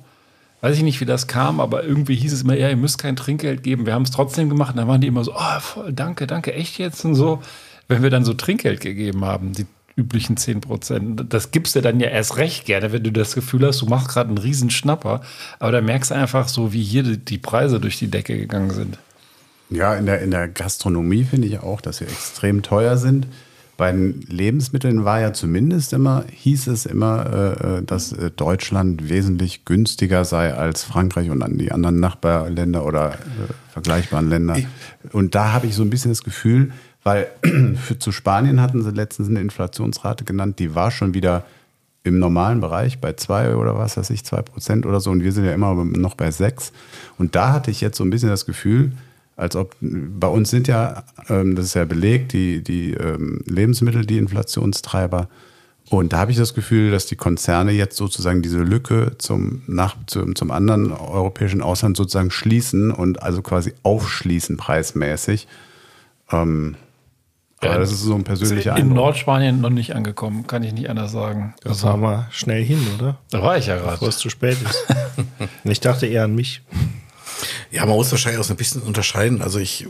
weiß ich nicht, wie das kam, aber irgendwie hieß es immer, ja, ihr müsst kein Trinkgeld geben. Wir haben es trotzdem gemacht. Und dann waren die immer so, oh, voll, danke, danke, echt jetzt und so. Wenn wir dann so Trinkgeld gegeben haben, die üblichen 10 Prozent, das gibst du dann ja erst recht gerne, wenn du das Gefühl hast, du machst gerade einen riesen Schnapper. Aber da merkst du einfach so, wie hier die, Preise durch die Decke gegangen sind. Ja, in der, in der Gastronomie finde ich auch, dass sie extrem teuer sind. Bei den Lebensmitteln war ja zumindest immer, hieß es immer, äh, dass äh, Deutschland wesentlich günstiger sei als Frankreich und an die anderen Nachbarländer oder äh, vergleichbaren Länder. Und da habe ich so ein bisschen das Gefühl, weil <clears throat> für, zu Spanien hatten sie letztens eine Inflationsrate genannt, die war schon wieder im normalen Bereich bei zwei oder was weiß ich, zwei Prozent oder so. Und wir sind ja immer noch bei sechs. Und da hatte ich jetzt so ein bisschen das Gefühl, als ob bei uns sind ja, ähm, das ist ja belegt, die, die ähm, Lebensmittel, die Inflationstreiber. Und da habe ich das Gefühl, dass die Konzerne jetzt sozusagen diese Lücke zum, nach, zum, zum anderen europäischen Ausland sozusagen schließen und also quasi aufschließen preismäßig. Ähm, aber das ist so ein persönlicher In Eindruck. Nordspanien noch nicht angekommen, kann ich nicht anders sagen. Das haben wir schnell hin, oder? Da war ich ja Bevor gerade. es zu spät ist. <laughs> Ich dachte eher an mich. Ja, man muss wahrscheinlich auch so ein bisschen unterscheiden. Also ich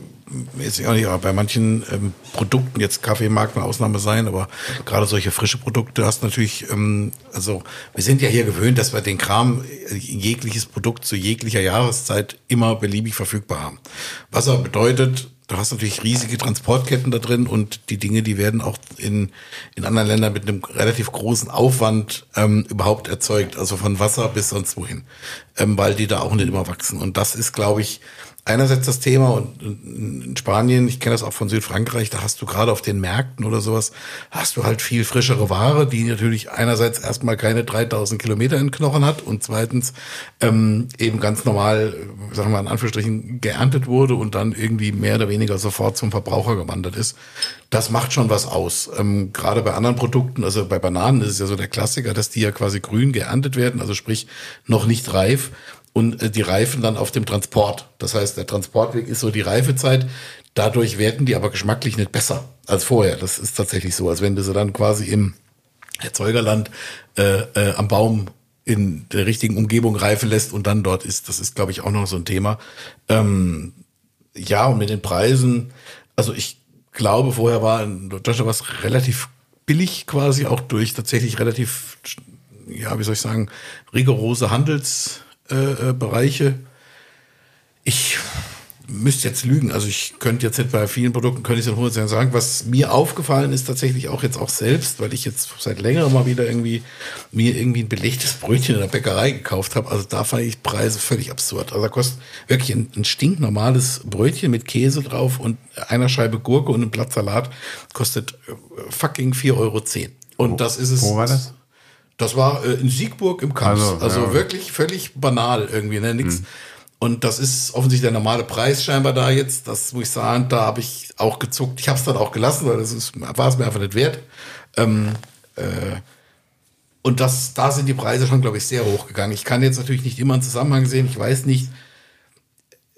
jetzt auch nicht, aber bei manchen ähm, Produkten, jetzt Kaffee mag eine Ausnahme sein, aber gerade solche frische Produkte hast natürlich, ähm, also wir sind ja hier gewöhnt, dass wir den Kram, äh, jegliches Produkt zu jeglicher Jahreszeit immer beliebig verfügbar haben. Was aber bedeutet, du hast natürlich riesige Transportketten da drin und die Dinge, die werden auch in, in anderen Ländern mit einem relativ großen Aufwand ähm, überhaupt erzeugt, also von Wasser bis sonst wohin, ähm, weil die da auch nicht immer wachsen. Und das ist, glaube ich, einerseits das Thema und in Spanien, ich kenne das auch von Südfrankreich, da hast du gerade auf den Märkten oder sowas, hast du halt viel frischere Ware, die natürlich einerseits erstmal keine 3000 Kilometer in Knochen hat und zweitens ähm, eben ganz normal, sagen wir mal in Anführungsstrichen, geerntet wurde und dann irgendwie mehr oder weniger sofort zum Verbraucher gewandert ist. Das macht schon was aus. Ähm, gerade bei anderen Produkten, also bei Bananen ist es ja so der Klassiker, dass die ja quasi grün geerntet werden, also sprich noch nicht reif und äh, die Reifen dann auf dem Transport. Das heißt, der Transportweg ist so die Reifezeit. Dadurch werden die aber geschmacklich nicht besser als vorher. Das ist tatsächlich so, als wenn du sie dann quasi im Erzeugerland äh, äh, am Baum in der richtigen Umgebung reifen lässt und dann dort ist. Das ist, glaube ich, auch noch so ein Thema. Ähm, ja, und mit den Preisen, also ich glaube, vorher war in Deutschland was relativ billig quasi, auch durch tatsächlich relativ, ja, wie soll ich sagen, rigorose Handelsbereiche. Äh, Bereiche. ich müsste jetzt lügen, also ich könnte jetzt nicht bei vielen Produkten, könnte ich es in 100 Jahren sagen, was mir aufgefallen ist tatsächlich auch jetzt auch selbst, weil ich jetzt seit längerem mal wieder irgendwie mir irgendwie ein belegtes Brötchen in der Bäckerei gekauft habe, also da fand ich Preise völlig absurd. Also da kostet wirklich ein, ein stinknormales Brötchen mit Käse drauf und einer Scheibe Gurke und ein Blatt Salat kostet äh, fucking 4,10 Euro. Und das ist es. Wo war das? Das war äh, in Siegburg im Kamps. Also, Also, ja. wirklich völlig banal irgendwie, ne? Nix. Und das ist offensichtlich der normale Preis scheinbar da jetzt. Das muss ich sagen, da habe ich auch gezuckt. Ich habe es dann auch gelassen, weil das ist, war es mir einfach nicht wert. Ähm, äh, und das, da sind die Preise schon, glaube ich, sehr hoch gegangen. Ich kann jetzt natürlich nicht immer einen Zusammenhang sehen. Ich weiß nicht,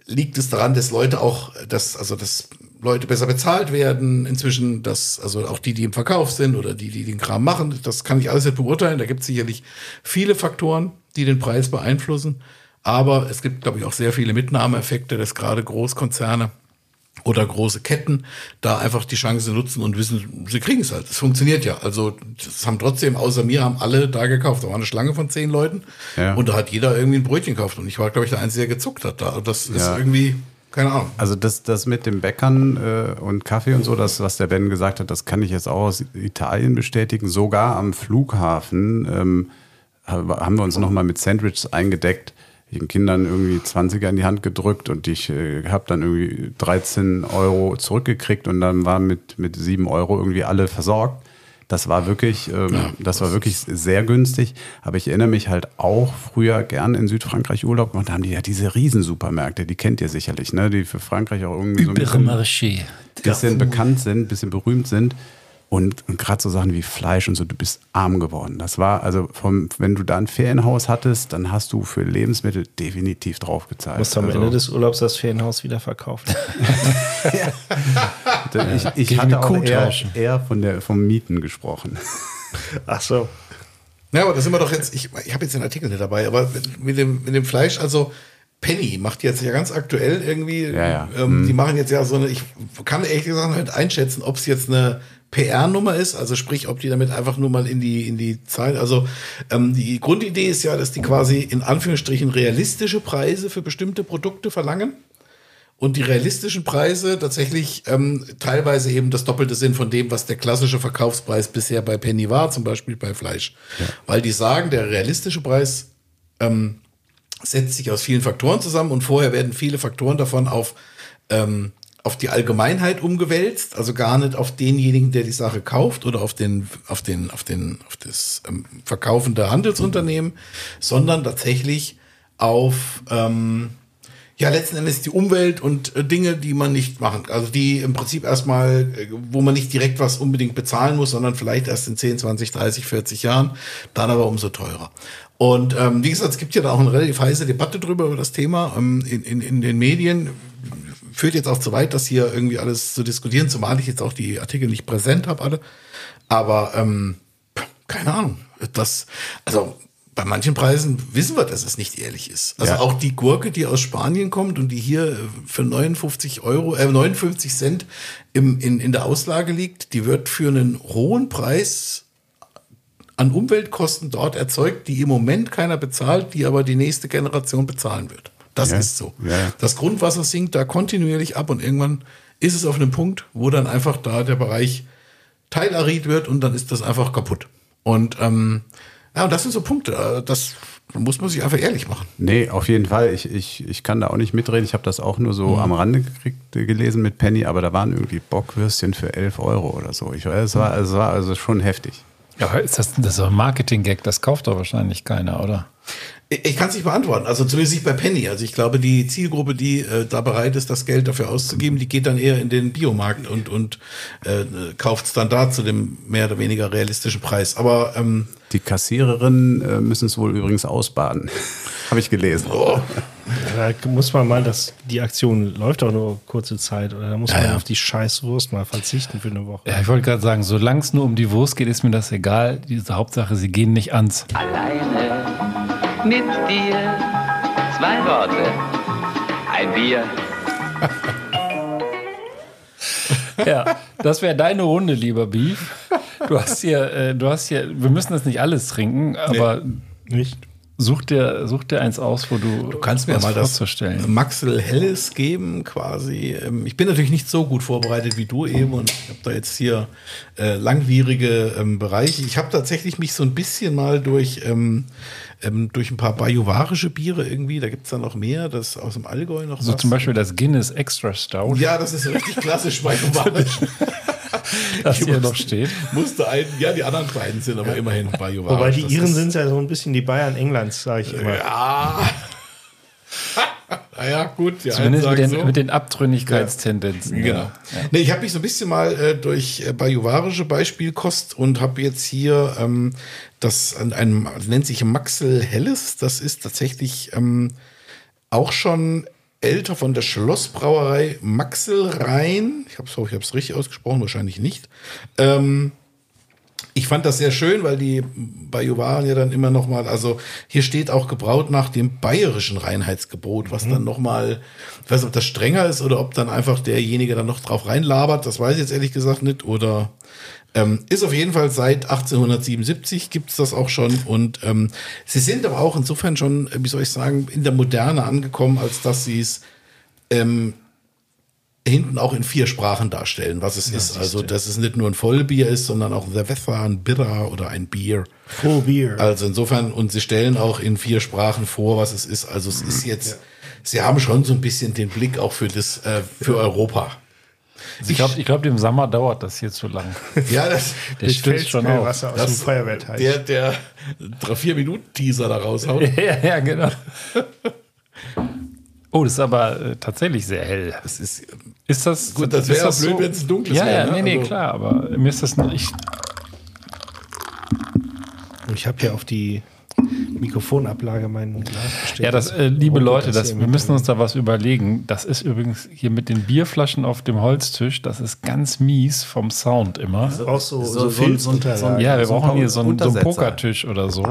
liegt es daran, dass Leute auch, dass, also, dass Leute besser bezahlt werden inzwischen, dass, also auch die, die im Verkauf sind oder die, die den Kram machen, das kann ich alles nicht beurteilen. Da gibt es sicherlich viele Faktoren, die den Preis beeinflussen. Aber es gibt, glaube ich, auch sehr viele Mitnahmeeffekte, dass gerade Großkonzerne oder große Ketten da einfach die Chance nutzen und wissen, sie kriegen es halt. Es funktioniert ja. Also das haben trotzdem, außer mir, haben alle da gekauft. Da war eine Schlange von zehn Leuten Ja. und da hat jeder irgendwie ein Brötchen gekauft. Und ich war, glaube ich, der Einzige, der gezuckt hat. Da. Das ist Ja. irgendwie, keine Ahnung. Also das, das mit dem Bäckern äh, und Kaffee und so, das, was der Ben gesagt hat, das kann ich jetzt auch aus Italien bestätigen. Sogar am Flughafen ähm, haben wir uns nochmal mit Sandwiches eingedeckt. den Kindern irgendwie 20er in die Hand gedrückt und ich äh, habe dann irgendwie 13 Euro zurückgekriegt und dann waren mit, mit 7 Euro irgendwie alle versorgt. Das war wirklich, ähm, das war wirklich sehr günstig. Aber ich erinnere mich halt auch früher gern in Südfrankreich Urlaub gemacht. Da haben die ja diese Riesensupermärkte, die kennt ihr sicherlich, ne? Die für Frankreich auch irgendwie so ein bisschen, Übermarché. bisschen bekannt sind, bisschen berühmt sind. Und, und gerade so Sachen wie Fleisch und so, du bist arm geworden. Das war, also vom, wenn du da ein Ferienhaus hattest, dann hast du für Lebensmittel definitiv drauf gezahlt. Du musst am Also- Ende des Urlaubs das Ferienhaus wieder verkaufen. <laughs> ich, ich Gegen hatte auch eher, eher von der, vom Mieten gesprochen. <laughs> Ach so. Ja, aber da sind wir doch jetzt, ich, ich habe jetzt den Artikel nicht dabei, aber mit- dem, mit dem Fleisch, also Penny macht jetzt ja ganz aktuell irgendwie, Ja, ja. Ähm, die machen jetzt ja so eine, ich kann ehrlich gesagt nicht einschätzen, ob es jetzt eine PR-Nummer ist, also sprich, ob die damit einfach nur mal in die, in die Zahlen, also ähm, die Grundidee ist ja, dass die quasi in Anführungsstrichen realistische Preise für bestimmte Produkte verlangen und die realistischen Preise tatsächlich ähm, teilweise eben das Doppelte sind von dem, was der klassische Verkaufspreis bisher bei Penny war, zum Beispiel bei Fleisch. Weil die sagen, der realistische Preis ähm, setzt sich aus vielen Faktoren zusammen und vorher werden viele Faktoren davon auf, ähm, auf die Allgemeinheit umgewälzt, also gar nicht auf denjenigen, der die Sache kauft oder auf den, auf den, auf den, auf das ähm, verkaufende Handelsunternehmen, sondern tatsächlich auf ähm, ja, letzten Endes die Umwelt und äh, Dinge, die man nicht machen. Also die im Prinzip erstmal, äh, wo man nicht direkt was unbedingt bezahlen muss, sondern vielleicht erst in 10, 20, 30, 40 Jahren, dann aber umso teurer. Und ähm, wie gesagt, es gibt ja da auch eine relativ heiße Debatte drüber über das Thema ähm, in, in, in den Medien. Führt jetzt auch zu weit, das hier irgendwie alles zu diskutieren, zumal ich jetzt auch die Artikel nicht präsent habe alle. Aber ähm, keine Ahnung. Das, also bei manchen Preisen wissen wir, dass es nicht ehrlich ist. Also Ja. auch die Gurke, die aus Spanien kommt und die hier äh, für 59 Euro, äh, 59 Cent im, in, in der Auslage liegt, die wird für einen hohen Preis an Umweltkosten dort erzeugt, die im Moment keiner bezahlt, die aber die nächste Generation bezahlen wird. Das Ja. ist so. Ja. Das Grundwasser sinkt da kontinuierlich ab und irgendwann ist es auf einem Punkt, wo dann einfach da der Bereich teilarid wird und dann ist das einfach kaputt. Und ähm, ja, und das sind so Punkte. äh, Das muss man sich einfach ehrlich machen. Nee, auf jeden Fall. Ich, ich, ich kann da auch nicht mitreden. Ich habe das auch nur so am Rande gekriegt, gelesen mit Penny, aber da waren irgendwie Bockwürstchen für 11 Euro oder so. Ich, es, war, es war also schon heftig. Ja, aber ist das, das ist doch ein Marketing-Gag, das kauft doch wahrscheinlich keiner, oder? Ich, kann es nicht beantworten. Also zumindest nicht bei Penny. Also ich glaube, die Zielgruppe, die äh, da bereit ist, das Geld dafür auszugeben, die geht dann eher in den Biomarkt und, und äh, kauft es dann da zu dem mehr oder weniger realistischen Preis. Aber ähm, Die Kassiererinnen äh, müssen es wohl übrigens ausbaden. <laughs> habe ich gelesen. Da muss man mal, das, die Aktion läuft auch nur kurze Zeit, oder da muss man auf die scheiß Wurst mal verzichten für eine Woche. Ja, ich wollte gerade sagen, solange es nur um die Wurst geht, ist mir das egal. Diese Hauptsache, sie gehen nicht ans. Alleine mit dir. Zwei Worte. Ein Bier. <laughs> Ja, das wäre deine Runde, lieber Beef. Du hast hier, äh, du hast hier, wir müssen das nicht alles trinken, aber Nicht? such dir, such dir eins aus, wo du, Du kannst mir was mal das. Maxel Helles geben, quasi. Ähm, Ich bin natürlich nicht so gut vorbereitet wie du eben und ich habe da jetzt hier äh, langwierige ähm, Bereiche. Ich habe tatsächlich mich so ein bisschen mal durch, ähm, ähm, durch ein paar bajuwarische Biere irgendwie, da gibt's da noch mehr, das aus dem Allgäu noch So was. zum Beispiel das Guinness Extra Stout, Ja, das ist richtig klassisch bajuvarisch. <laughs> das hier noch steht. Musste ein, ja, die anderen beiden sind aber immerhin bajuvarisch. Wobei die Iren sind ja so ein bisschen die Bayern Englands, sage ich immer. Ja. <laughs> naja, gut. Ja, Zumindest mit den, so. mit den Abtrünnigkeitstendenzen. Genau. Ja. Nee, ich habe mich so ein bisschen mal äh, durch äh, bajuwarische Beispielkost und habe jetzt hier ähm, das an einem, das nennt sich Maxel Helles. Das ist tatsächlich ähm, auch schon älter von der Schlossbrauerei Maxelrhein. Ich habe es ich hab's richtig ausgesprochen, wahrscheinlich nicht. Ähm, ich fand das sehr schön, weil die Bajuwaren ja dann immer noch mal, also hier steht auch gebraut nach dem bayerischen Reinheitsgebot, was dann noch mal, ich weiß nicht, ob das strenger ist oder ob dann einfach derjenige dann noch drauf reinlabert, das weiß ich jetzt ehrlich gesagt nicht, oder ähm, ist auf jeden Fall seit 1877 gibt's das auch schon und ähm, sie sind aber auch insofern schon, äh, wie soll ich sagen, in der Moderne angekommen, als dass sie es ähm, hinten auch in vier Sprachen darstellen, was es ist. Also, dass es nicht nur ein Vollbier ist, sondern auch ein Cerveza, ein Bitter oder ein Bier. Full Beer. Also insofern, und sie stellen auch in vier Sprachen vor, was es ist. Also es ist jetzt, sie haben schon so ein bisschen den Blick auch für das, äh, für Europa. Ich glaube, ich glaub, im Sommer dauert das hier zu lang. <laughs> Ja, das, Der stößt schon auf. Wasser aus Das- dem Feuerwehrteich. der, der drei, vier Minuten Teaser da raushaut. <laughs> ja, ja, genau. <laughs> Oh, das ist aber äh, tatsächlich sehr hell. Das ist, Ist das Gut, das ist wäre blöd, wenn es dunkel Ja, wäre, ja, ne? nee, nee, Also- klar, aber mir ist das nicht. Ich habe hier auf die Mikrofonablage mein Glas gestellt. Ja, das, äh, liebe Oh, Leute, das das, wir müssen uns da was überlegen. Das ist übrigens hier mit den Bierflaschen auf dem Holztisch, das ist ganz mies vom Sound immer. Du brauchst so, so, So- so- so- so- Ja, wir so brauchen hier so einen, so einen. Pokertisch oder so.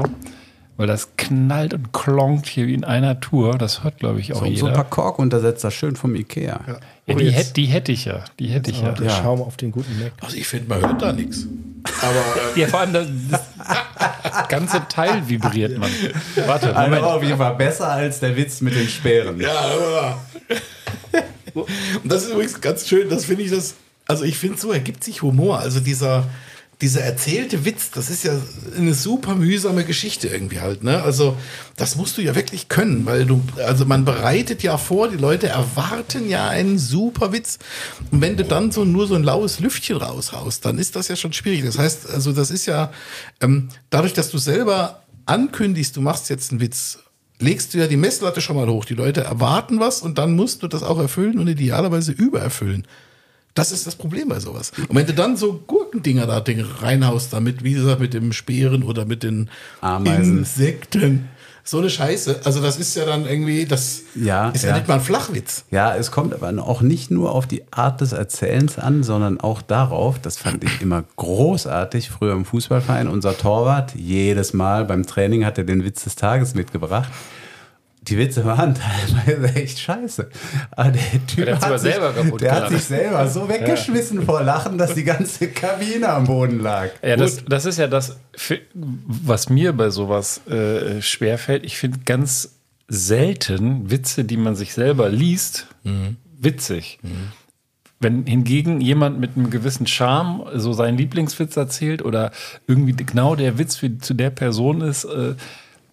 Weil das knallt und klonkt hier wie in einer Tour. Das hört, glaube ich, auch So, so jeder. ein paar Korkuntersetzer, schön vom Ikea. ja, Oh, die, jetzt- hätte, die hätte ich ja. Die hätte ich ja. Der Schaum auf den guten Mac. also ich finde, man hört da nichts. Aber <laughs> Ja, vor allem das, das <laughs> ganze Teil vibriert man. Warte, Also Moment. auf jeden Fall besser als der Witz mit den Speeren. Ja, aber. Und das ist übrigens ganz schön, das finde ich das. Also ich finde, so ergibt sich Humor. Also dieser, dieser erzählte Witz, das ist ja eine super mühsame Geschichte irgendwie halt. Ne? Also das musst du ja wirklich können, weil du, also man bereitet ja vor, die Leute erwarten ja einen super Witz. Und wenn du dann so nur so ein laues Lüftchen raushaust, dann ist das ja schon schwierig. Das heißt, also das ist ja ähm, dadurch, dass du selber ankündigst, du machst jetzt einen Witz legst du ja die Messlatte schon mal hoch. Die Leute erwarten was und dann musst du das auch erfüllen und idealerweise übererfüllen. Das ist das Problem bei sowas. Und wenn du dann so Gurkendinger da reinhaust, damit, wie gesagt, mit dem Speeren oder mit den Ameisen. Insekten, so eine Scheiße. Also das ist ja dann irgendwie, das Ja, ist ja, ja. nicht mal ein Flachwitz. Ja, es kommt aber auch nicht nur auf die Art des Erzählens an, sondern auch darauf, das fand ich immer großartig, früher im Fußballverein, unser Torwart, jedes Mal beim Training hat er den Witz des Tages mitgebracht. Die Witze waren <laughs> teilweise echt scheiße. Aber der Typ Der hat, sich, der hat sich selber so weggeschmissen vor Lachen, dass die ganze Kabine am Boden lag. Ja, das, das ist ja das, was mir bei sowas äh, schwerfällt. Ich finde ganz selten Witze, die man sich selber liest, witzig. Wenn hingegen jemand mit einem gewissen Charme so seinen Lieblingswitz erzählt oder irgendwie genau der Witz für, zu der Person ist, äh,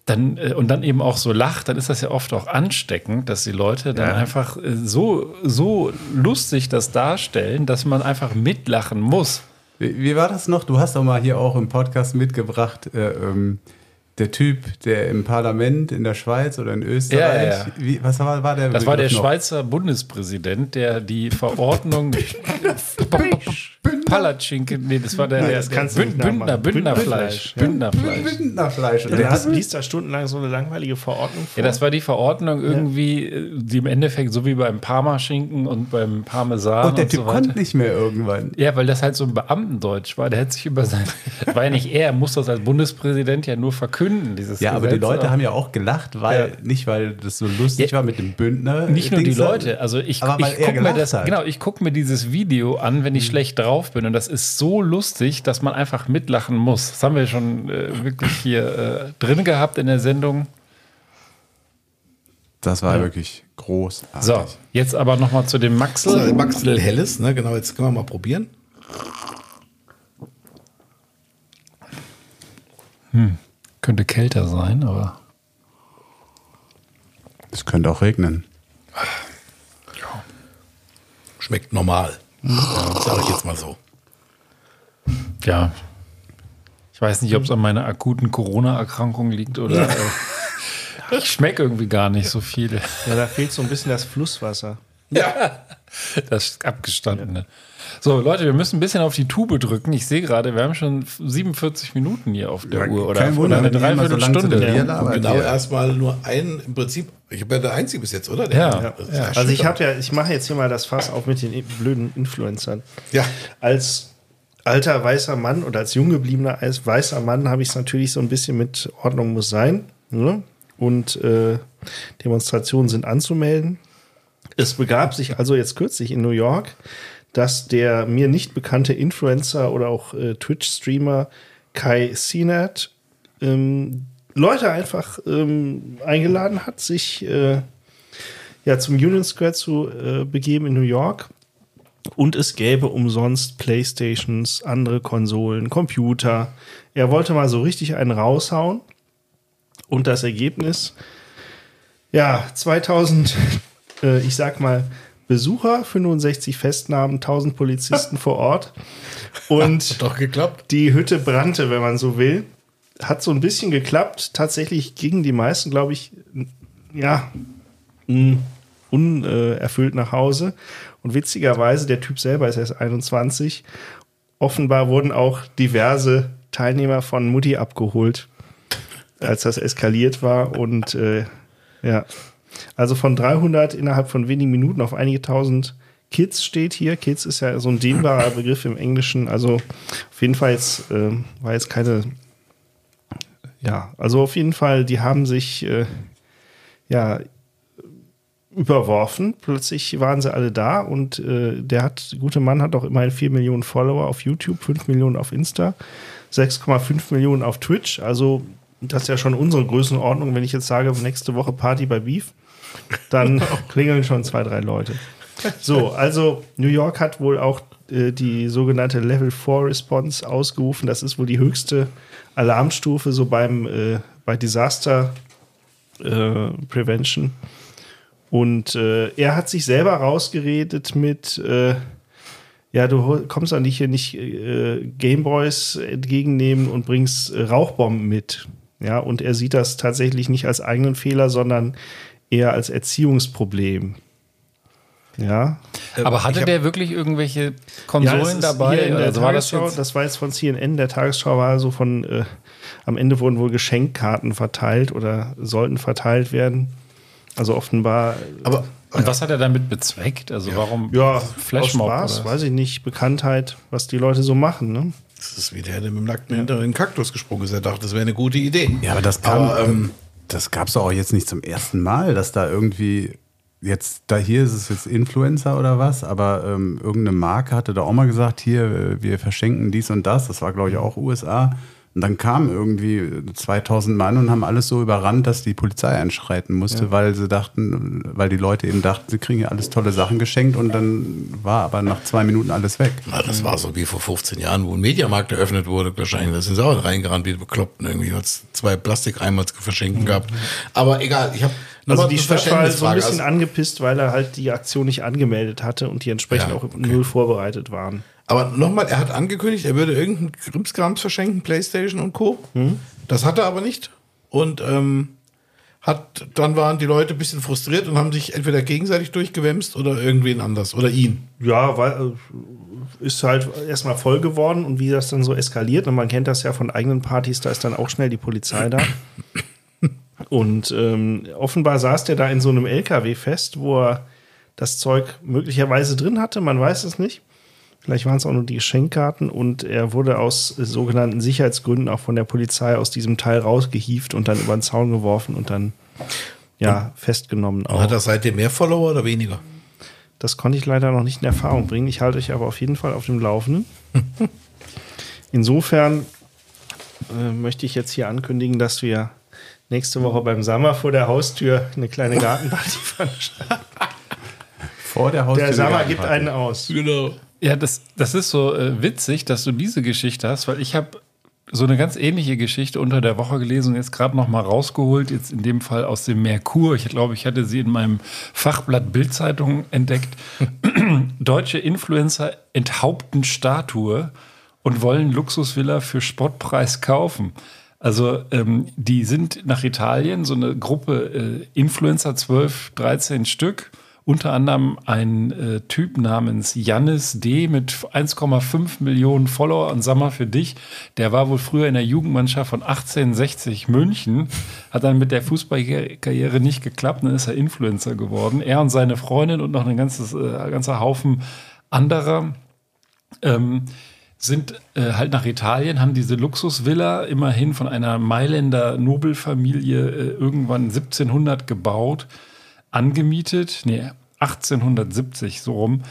dann, äh, und dann eben auch so lacht, dann ist das ja oft auch ansteckend, dass die Leute dann einfach äh, so, so lustig das darstellen, dass man einfach mitlachen muss. Wie, wie war das noch? Du hast doch mal hier auch im Podcast mitgebracht, äh, ähm, der Typ, der im Parlament in der Schweiz oder in Österreich, Ja, ja, ja. Wie, was war, war der Das war der Begriff noch? Schweizer Bundespräsident, der die Verordnung <laughs> Palatschinke, nee, das war der, Nein, der, das der nicht Bündner, nachmachen. Bündnerfleisch. Bündnerfleisch. Bündnerfleisch. Und Der der hat, hat, liest da stundenlang so eine langweilige Verordnung vor. Ja, das war die Verordnung irgendwie, die im Endeffekt so wie beim Parmaschinken und beim Parmesan und der und Typ so konnte nicht mehr irgendwann. Ja, weil das halt so ein Beamtendeutsch war. Der hat sich über sein. Das <laughs> war ja nicht er, er muss das als Bundespräsident ja nur verkünden, dieses Ja, aber die Gesetz. Leute haben ja auch gelacht, weil Ja. nicht weil das so lustig Ja. war mit dem Bündner. Nicht nur die Leute, also ich, ich gucke mir das, hat. Mhm. genau, ich gucke mir dieses Video an, wenn ich schlecht drauf bin und das ist so lustig, dass man einfach mitlachen muss. Das haben wir schon äh, wirklich hier äh, drin gehabt in der Sendung. Das war wirklich großartig. So, jetzt aber noch mal zu dem Maxel. So, Maxel Helles, ne? Genau, jetzt können wir mal probieren. Könnte kälter sein, aber Es könnte auch regnen. Schmeckt normal. Sag ich jetzt mal so. Ja. Ich weiß nicht, ob es an meiner akuten Corona-Erkrankung liegt oder äh, ich schmecke irgendwie gar nicht so viel. ja, da fehlt so ein bisschen das Flusswasser. Das abgestandene. So, Leute, wir müssen ein bisschen auf die Tube drücken. Ich sehe gerade, wir haben schon 47 Minuten hier auf der Ja, Uhr oder, kein Wunder, oder eine so Dreiviertelstunde. Bier labern. Genau, Ja. erstmal nur ein, im Prinzip, ich bin der Einzige bis jetzt, oder? Der- Ja. Ja. Also ich habe ja, ich mache jetzt hier mal das Fass auf mit den blöden Influencern. Ja. Als alter weißer Mann oder als jung gebliebener weißer Mann habe ich es natürlich so ein bisschen mit Ordnung muss sein. Ne? Und äh, Demonstrationen sind anzumelden. Es begab sich also jetzt kürzlich in New York, dass der mir nicht bekannte Influencer oder auch äh, Twitch-Streamer Kai Sinat ähm, Leute einfach ähm, eingeladen hat, sich äh, ja, zum Union Square zu äh, begeben in New York Und es gäbe umsonst Playstations, andere Konsolen, Computer. Er wollte mal so richtig einen raushauen. Und das Ergebnis, ja, 2000, äh, ich sag mal, Besucher, 65 Festnahmen, 1000 Polizisten vor Ort. Und Doch geklappt. die Hütte brannte, wenn man so will. Hat so ein bisschen geklappt. Tatsächlich gingen die meisten, glaube ich, ja, unerfüllt nach Hause. Und witzigerweise, der Typ selber ist erst 21. Offenbar wurden auch diverse Teilnehmer von Mutti abgeholt, als das eskaliert war. Und äh, ja, also von 300 innerhalb von wenigen Minuten auf einige tausend Kids steht hier. Kids ist ja so ein dehnbarer Begriff im Englischen. Also auf jeden Fall jetzt äh, war jetzt keine. Ja, also auf jeden Fall, die haben sich äh, ja überworfen. Plötzlich waren sie alle da und äh, der hat, der gute Mann hat auch immerhin 4 Millionen Follower auf YouTube, 5 Millionen auf Insta, 6,5 Millionen auf Twitch. Also das ist ja schon unsere Größenordnung. Wenn ich jetzt sage, nächste Woche Party bei Beef, dann <laughs> klingeln schon zwei, drei Leute. So, also New York hat wohl auch äh, die sogenannte Level 4 Response ausgerufen. Das ist wohl die höchste Alarmstufe so beim äh, bei Disaster äh, Prevention. Und äh, er hat sich selber rausgeredet mit, äh, ja, du kommst an dich hier nicht äh, Gameboys entgegennehmen und bringst äh, Rauchbomben mit. Ja, und er sieht das tatsächlich nicht als eigenen Fehler, sondern eher als Erziehungsproblem. Ja. Aber hatte hab- der wirklich irgendwelche Ja, Konsolen ist dabei? hier in der Also war das das war jetzt von CNN, der Tagesschau war so von, äh, am Ende wurden wohl Geschenkkarten verteilt oder sollten verteilt werden. Also offenbar, Aber Und was hat er damit bezweckt? Also warum ja, Flashmob? aus Spaß, weiß ich nicht, Bekanntheit, was die Leute so machen, ne? das ist wie der, der mit dem nackten Hintern in den Kaktus gesprungen ist. Er dachte, das wäre eine gute Idee. Ja, aber das kam, Aber, ähm, das gab es auch jetzt nicht zum ersten Mal, dass da irgendwie jetzt, da hier ist es jetzt Influencer oder was, aber ähm, irgendeine Marke hatte da auch mal gesagt, hier, äh, wir verschenken dies und das. Das war, glaube ich, auch USA. Und dann kamen irgendwie 2000 Mann und haben alles so überrannt, dass die Polizei einschreiten musste, weil sie dachten, weil die Leute eben dachten, sie kriegen ja alles tolle Sachen geschenkt und dann war aber nach zwei Minuten alles weg. Na, das war so wie vor 15 Jahren, wo ein Mediamarkt eröffnet wurde, wahrscheinlich. Da sind sie auch reingerannt, wie die Bekloppten. Irgendwie hat es zwei Plastikeimer zu verschenken gehabt. Aber egal, ich habe Also die Stadt war halt so ein bisschen angepisst, weil er halt die Aktion nicht angemeldet hatte und die entsprechend Ja, auch okay. null vorbereitet waren. Aber nochmal, er hat angekündigt, er würde irgendeinen Krimskrams verschenken, Playstation und Co. Das hat er aber nicht. Und ähm, hat, dann waren die Leute ein bisschen frustriert und haben sich entweder gegenseitig durchgewämst oder irgendwen anders oder ihn. Ja, weil äh, ist halt erstmal voll geworden und wie das dann so eskaliert. Und man kennt das ja von eigenen Partys, da ist dann auch schnell die Polizei da. <laughs> Und ähm, offenbar saß der da in so einem LKW fest, wo er das Zeug möglicherweise drin hatte, man weiß es nicht. Vielleicht waren es auch nur die Geschenkkarten und er wurde aus sogenannten Sicherheitsgründen auch von der Polizei aus diesem Teil rausgehieft und dann über den Zaun geworfen und dann ja festgenommen. Auch. Hat er seitdem mehr Follower oder weniger? Das konnte ich leider noch nicht in Erfahrung bringen. Ich halte euch aber auf jeden Fall auf dem Laufenden. <laughs> Insofern äh, möchte ich jetzt hier ankündigen, dass wir nächste Woche beim Sammer vor der Haustür eine kleine Gartenparty <laughs> veranstalten. Vor der Haustür. Der Sammer eine gibt einen aus. Genau. Ja, das, das ist so äh, witzig, dass du diese Geschichte hast, weil ich habe so eine ganz ähnliche Geschichte unter der Woche gelesen und jetzt gerade noch mal rausgeholt, jetzt in dem Fall aus dem Merkur. Ich glaube, ich hatte sie in meinem Fachblatt Bildzeitung entdeckt. <clears throat> Deutsche Influencer enthaupten Statue und wollen Luxusvilla für Spottpreis kaufen. Also ähm, die sind nach Italien, so eine Gruppe äh, Influencer, 12, 13 Stück. Unter anderem ein äh, Typ namens Jannis D. mit 1,5 Millionen Follower. Und mal für dich, der war wohl früher in der Jugendmannschaft von 1860 München, hat dann mit der Fußballkarriere nicht geklappt, dann ist er Influencer geworden. Er und seine Freundin und noch ein ganzes, äh, ganzer Haufen anderer ähm, sind äh, halt nach Italien, haben diese Luxusvilla immerhin von einer Mailänder Nobelfamilie äh, irgendwann 1700 gebaut, angemietet, nee, 1870 so rum.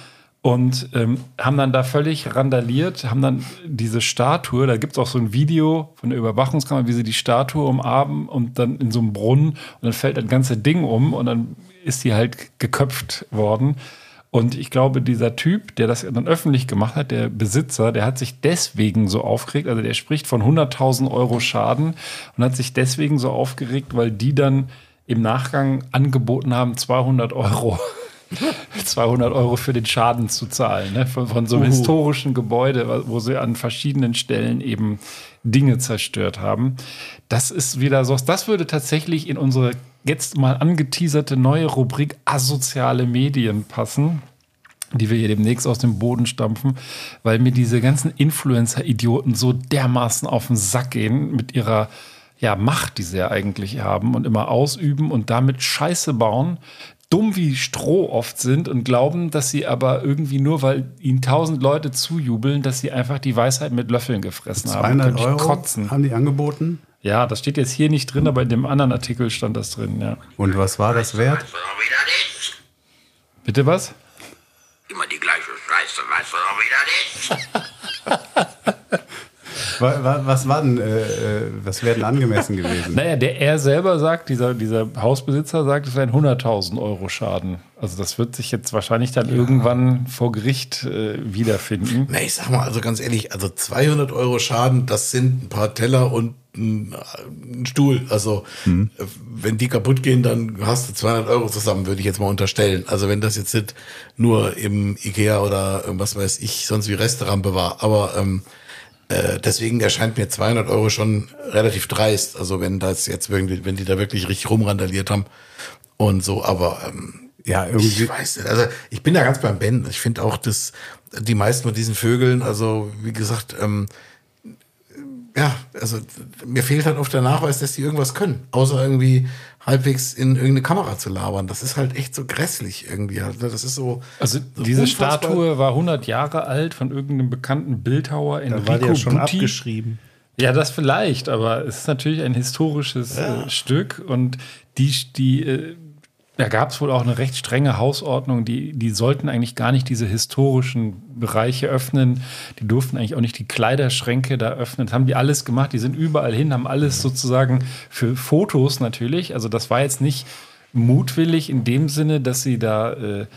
Und ähm, haben dann da völlig randaliert, haben dann diese Statue, da gibt es auch so ein Video von der Überwachungskamera, wie sie die Statue umarmen und dann in so einem Brunnen und dann fällt das ganze Ding um und dann ist die halt geköpft worden. Und ich glaube, dieser Typ, der das dann öffentlich gemacht hat, der Besitzer, der hat sich deswegen so aufgeregt. Also der spricht von 100.000 Euro Schaden und hat sich deswegen so aufgeregt, weil die dann im Nachgang angeboten haben, 200 Euro. <laughs> 200 Euro für den Schaden zu zahlen, ne? von, von so einem historischen Gebäude, wo sie an verschiedenen Stellen eben Dinge zerstört haben. Das ist wieder so, das würde tatsächlich in unsere jetzt mal angeteaserte neue Rubrik asoziale Medien passen die wir hier demnächst aus dem Boden stampfen, weil mir diese ganzen Influencer-Idioten so dermaßen auf den Sack gehen mit ihrer ja, Macht, die sie ja eigentlich haben und immer ausüben und damit Scheiße bauen, dumm wie Stroh oft sind und glauben, dass sie aber irgendwie nur, weil ihnen tausend Leute zujubeln, dass sie einfach die Weisheit mit Löffeln gefressen haben. 200 Könnte ich Euro kotzen. haben die angeboten. Ja, das steht jetzt hier nicht drin, aber in dem anderen Artikel stand das drin, ja. Und was war das wert? Bitte was? Immer die gleiche Scheiße, weißt du doch wieder nicht. Wa- wa- Was war denn, äh, äh, was wäre denn angemessen gewesen? Naja, der er selber sagt, dieser, dieser Hausbesitzer sagt, es wären 100.000 Euro Schaden. Also das wird sich jetzt wahrscheinlich dann irgendwann vor Gericht äh, wiederfinden. Na, ich sag mal, also ganz ehrlich, also 200 Euro Schaden, das sind ein paar Teller und ein, ein Stuhl. Also, äh, wenn die kaputt gehen, dann hast du 200 Euro zusammen, würde ich jetzt mal unterstellen. Also, wenn das jetzt nicht nur im Ikea oder äh, was weiß ich, sonst wie Resterampe war. Aber ähm, äh, deswegen erscheint mir 200 Euro schon relativ dreist. Also, wenn das jetzt irgendwie, wenn die da wirklich richtig rumrandaliert haben und so, aber ähm, Ja, irgendwie. ich weiß nicht. Also ich bin da ganz beim Ben. Ich finde auch, dass die meisten von diesen Vögeln, also wie gesagt, ähm, ja, also mir fehlt halt oft der Nachweis, dass die irgendwas können, außer irgendwie halbwegs in irgendeine Kamera zu labern. Das ist halt echt so grässlich irgendwie. Also das ist so. Also so diese unfassbar- Statue war 100 Jahre alt von irgendeinem bekannten Bildhauer Da war der schon Butti. abgeschrieben. Ja, das vielleicht, aber es ist natürlich ein historisches äh, Stück und die, die äh, da gab es wohl auch eine recht strenge Hausordnung, die, die sollten eigentlich gar nicht diese historischen Bereiche öffnen. Die durften eigentlich auch nicht die Kleiderschränke da öffnen. Das haben die alles gemacht, die sind überall hin, haben alles sozusagen für Fotos natürlich. Also das war jetzt nicht mutwillig in dem Sinne, dass sie da äh,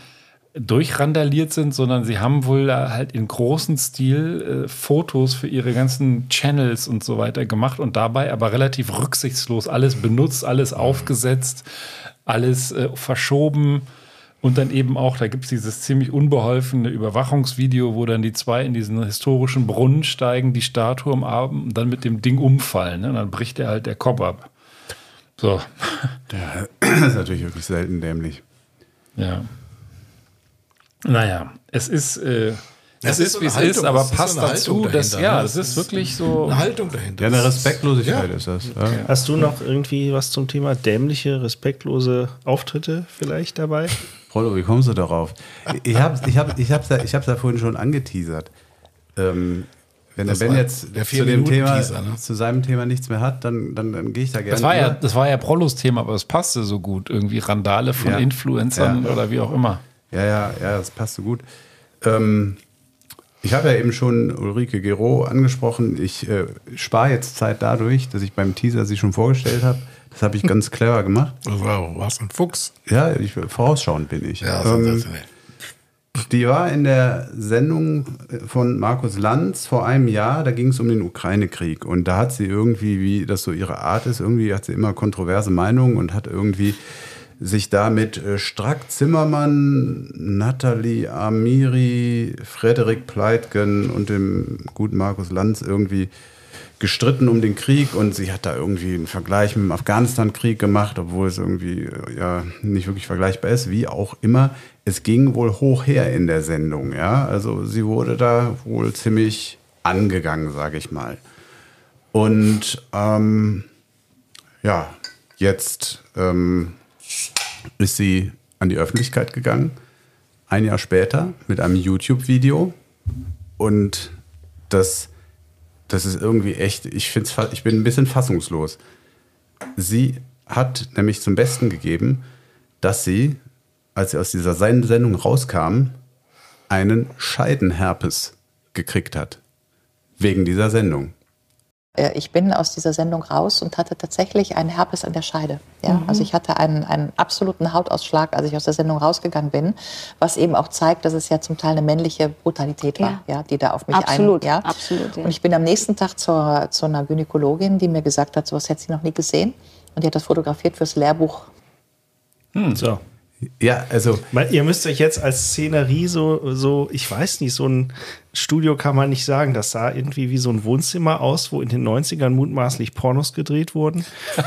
durchrandaliert sind, sondern sie haben wohl da halt in großen Stil äh, Fotos für ihre ganzen Channels und so weiter gemacht und dabei aber relativ rücksichtslos alles benutzt, alles aufgesetzt, alles äh, verschoben. Und dann eben auch, da gibt es dieses ziemlich unbeholfene Überwachungsvideo, wo dann die zwei in diesen historischen Brunnen steigen, die Statue am Abend und dann mit dem Ding umfallen. Ne? Und dann bricht er halt der Kopf ab. So, Das <clears throat> ist natürlich wirklich selten dämlich. ja. Naja, es ist, äh, Das es ist wie es Haltung, ist, aber das so passt dazu, dass, dahinter, ja, ne? das Das ist ist wirklich so. Eine Haltung dahinter. Ja, eine Das- Respektlosigkeit Ja. ist das. Ja. Hast du noch irgendwie was zum Thema dämliche, respektlose Auftritte vielleicht dabei? Rollo, wie kommst du darauf? Ich habe ich hab, ich hab's ja, ich hab's ja vorhin schon angeteasert. Ähm, wenn Das der Ben jetzt der zu, dem Thema, Vier-Minuten-Teaser, ne? zu seinem Thema nichts mehr hat, dann, dann, dann gehe ich da gerne. Das war, ja, das war ja Prollos Thema, aber es passte so gut. Irgendwie Randale von Ja. Influencern Ja. oder wie auch immer. Ja, ja, ja, das passt so gut. Ähm, ich habe ja eben schon Ulrike Gero angesprochen. Ich äh, spare jetzt Zeit dadurch, dass ich beim Teaser sie schon vorgestellt habe. Das habe ich <laughs> ganz clever gemacht. Wow, was ein Fuchs. Ja, ich, vorausschauend bin ich. Ja, Ähm. Die war in der Sendung von Markus Lanz vor einem Jahr, da ging es um den Ukraine-Krieg. Und da hat sie irgendwie, wie das so ihre Art ist, irgendwie hat sie immer kontroverse Meinungen und hat irgendwie sich da mit äh, Strack Zimmermann, Nathalie Amiri, Frederik Pleitgen und dem guten Markus Lanz irgendwie gestritten um den Krieg und sie hat da irgendwie einen Vergleich mit dem Afghanistan-Krieg gemacht, obwohl es irgendwie äh, ja nicht wirklich vergleichbar ist, wie auch immer. Es ging wohl hoch her in der Sendung, ja. Also sie wurde da wohl ziemlich angegangen, sage ich mal. Und ähm, ja, jetzt ähm, ist sie an die Öffentlichkeit gegangen, ein Jahr später mit einem YouTube-Video und das das ist irgendwie echt, ich, find's, ich bin ein bisschen fassungslos. Sie hat nämlich zum Besten gegeben, dass sie, als sie aus dieser Sen- Sendung rauskam, einen Scheidenherpes gekriegt hat. Wegen dieser Sendung. Äh, Ich bin aus dieser Sendung raus und hatte tatsächlich einen Herpes an der Scheide. Ja? Mhm. Also ich hatte einen, einen absoluten Hautausschlag, als ich aus der Sendung rausgegangen bin, was eben auch zeigt, dass es ja zum Teil eine männliche Brutalität war, ja. die da auf mich Absolut, ein... Ja? absolut, ja. Und ich bin am nächsten Tag zur, zu einer Gynäkologin, die mir gesagt hat, sowas hätte sie noch nie gesehen. Und die hat das fotografiert fürs Lehrbuch. So. Ja, also. Weil Ihr müsst euch jetzt als Szenerie so, so, ich weiß nicht, so ein Studio kann man nicht sagen. Das sah irgendwie wie so ein Wohnzimmer aus, wo in den 90ern mutmaßlich Pornos gedreht wurden.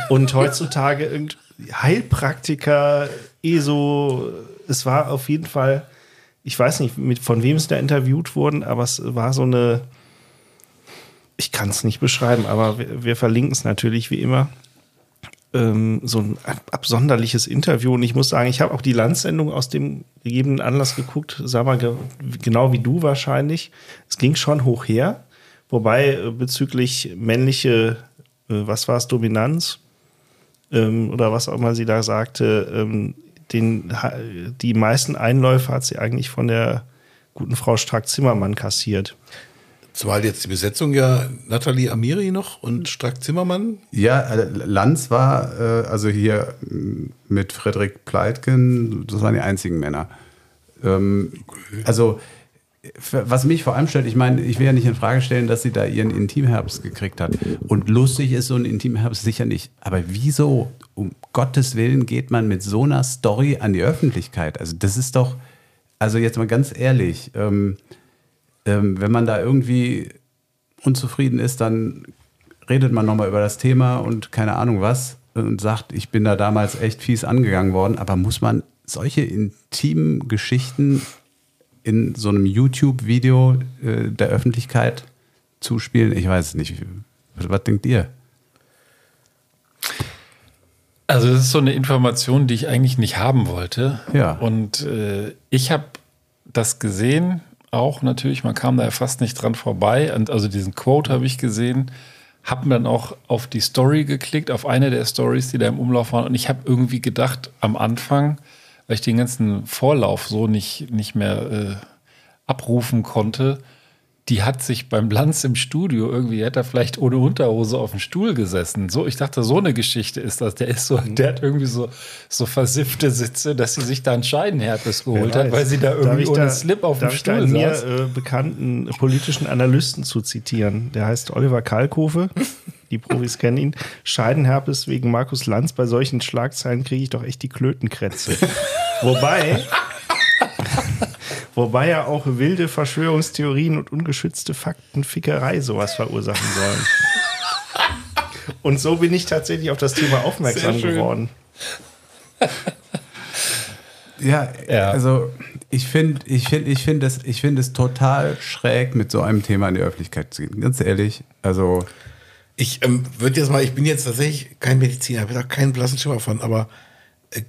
Und <laughs> heutzutage irgend Heilpraktiker, ESO, es war auf jeden Fall, ich weiß nicht, mit, von wem es da interviewt wurden, aber es war so eine, ich kann es nicht beschreiben, aber wir, wir verlinken es natürlich wie immer ähm, so ein ab- absonderliches Interview. Und ich muss sagen, ich habe auch die Landsendung aus dem gegebenen Anlass geguckt, sag mal, ge genau wie du wahrscheinlich. Es ging schon hoch her. Wobei äh, bezüglich männliche, äh, was war es, Dominanz ähm, oder was auch immer sie da sagte, ähm, den, die meisten Einläufe hat sie eigentlich von der guten Frau Strack-Zimmermann kassiert. Zumal jetzt die Besetzung ja Nathalie Amiri noch und Strack Zimmermann. Ja, äh, Lanz war, äh, also hier m, mit Frederik Pleitgen, das waren die einzigen Männer. Ähm, also, f- was mich vor allem stört, ich meine, ich will ja nicht in Frage stellen, dass sie da ihren Intimherbst gekriegt hat. Und lustig ist so ein Intimherbst sicher nicht. Aber wieso, um Gottes Willen, geht man mit so einer Story an die Öffentlichkeit? Also, das ist doch, also jetzt mal ganz ehrlich, ähm, ähm, wenn man da irgendwie unzufrieden ist, dann redet man nochmal über das Thema und keine Ahnung was und sagt, ich bin da damals echt fies angegangen worden. Aber muss man solche intimen Geschichten in so einem YouTube-Video äh, der Öffentlichkeit zuspielen? Ich weiß es nicht. Was, was denkt ihr? Also das ist so eine Information, die ich eigentlich nicht haben wollte. Ja. Und äh, ich habe das gesehen, auch natürlich, man kam da ja fast nicht dran vorbei. Und also diesen Quote habe ich gesehen, habe dann auch auf die Story geklickt, auf eine der Stories, die da im Umlauf waren. Und ich habe irgendwie gedacht, am Anfang, weil ich den ganzen Vorlauf so nicht, nicht mehr äh, abrufen konnte, die hat sich beim Lanz im Studio irgendwie, hätte er vielleicht ohne Unterhose auf dem Stuhl gesessen. So, ich dachte, so eine Geschichte ist das. Der ist so, der hat irgendwie so, so versiffte Sitze, dass sie sich da einen Scheidenherpes geholt hat, weil sie da irgendwie ohne da- Slip auf dem darf ich da Stuhl einen mir saß. äh, bekannten politischen Analysten zu zitieren. Der heißt Oliver Kalkofe. Die Profis kennen ihn. Scheidenherpes wegen Markus Lanz. Bei solchen Schlagzeilen kriege ich doch echt die Klötenkrätze. <laughs> Wobei, wobei ja auch wilde Verschwörungstheorien und ungeschützte Faktenfickerei sowas verursachen sollen. <laughs> Und so bin ich tatsächlich auf das Thema aufmerksam Sehr schön. geworden. Ja, also ich finde ich find, ich find es, ich find es total schräg, mit so einem Thema in die Öffentlichkeit zu gehen. Ganz ehrlich. Also. Ich ähm, würde jetzt mal, ich bin jetzt tatsächlich kein Mediziner, habe da keinen blassen Schimmer von, aber äh,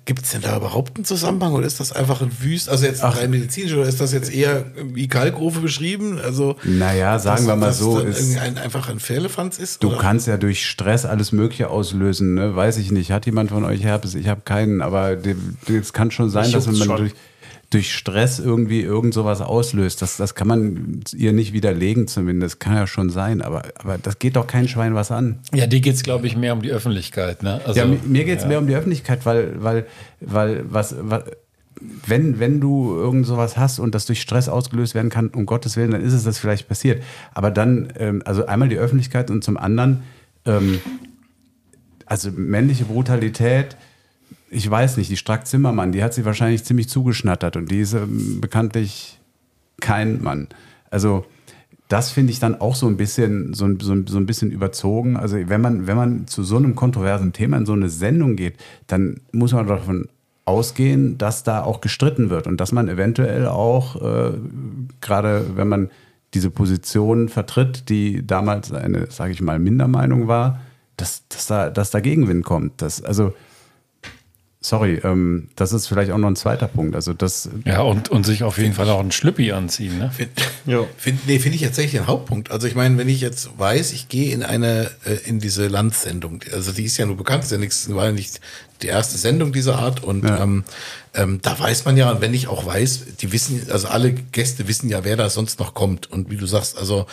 gibt es denn da überhaupt einen Zusammenhang oder ist das einfach ein Wüst, also jetzt rein medizinisch oder ist das jetzt eher wie Kalkrufe beschrieben? Also Naja, sagen dass- wir mal dass so, dann ist- irgendwie ein, einfach ein Firlefanz ist? Du oder? kannst ja durch Stress alles Mögliche auslösen, ne? Weiß ich nicht. Hat jemand von euch Herpes? Ich habe keinen, aber es kann schon sein, Mich dass man schon. durch, durch Stress irgendwie irgend sowas auslöst. Das, das kann man ihr nicht widerlegen zumindest. Kann ja schon sein, aber, aber das geht doch kein Schwein was an. Ja, dir geht es, glaube ich, mehr um die Öffentlichkeit. Ne? Also, ja, mi- mir geht es ja. mehr um die Öffentlichkeit, weil, weil, weil was, was wenn, wenn du irgend sowas hast und das durch Stress ausgelöst werden kann, um Gottes Willen, dann ist es das vielleicht passiert. Aber dann, ähm, also einmal die Öffentlichkeit und zum anderen, ähm, also männliche Brutalität, ich weiß nicht, die Strack Zimmermann, die hat sie wahrscheinlich ziemlich zugeschnattert und die ist ähm, bekanntlich kein Mann. Also das finde ich dann auch so ein bisschen so, so, so ein bisschen überzogen. Also wenn man wenn man zu so einem kontroversen Thema in so eine Sendung geht, dann muss man davon ausgehen, dass da auch gestritten wird und dass man eventuell auch äh, gerade wenn man diese Position vertritt, die damals eine, sage ich mal, Mindermeinung war, dass, dass da dass da Gegenwind kommt. Das also Sorry, ähm, das ist vielleicht auch noch ein zweiter Punkt. Also das Ja, und, und sich auf jeden Fall auch einen Schlüppi anziehen. Ne? Finde nee, find ich tatsächlich ein Hauptpunkt. Also ich meine, wenn ich jetzt weiß, ich gehe in eine, äh, in diese Landsendung, also die ist ja nur bekannt, ist ja nichts, war ja nicht die erste Sendung dieser Art und ähm, ähm, da weiß man ja, und wenn ich auch weiß, die wissen, also alle Gäste wissen ja, wer da sonst noch kommt und wie du sagst, also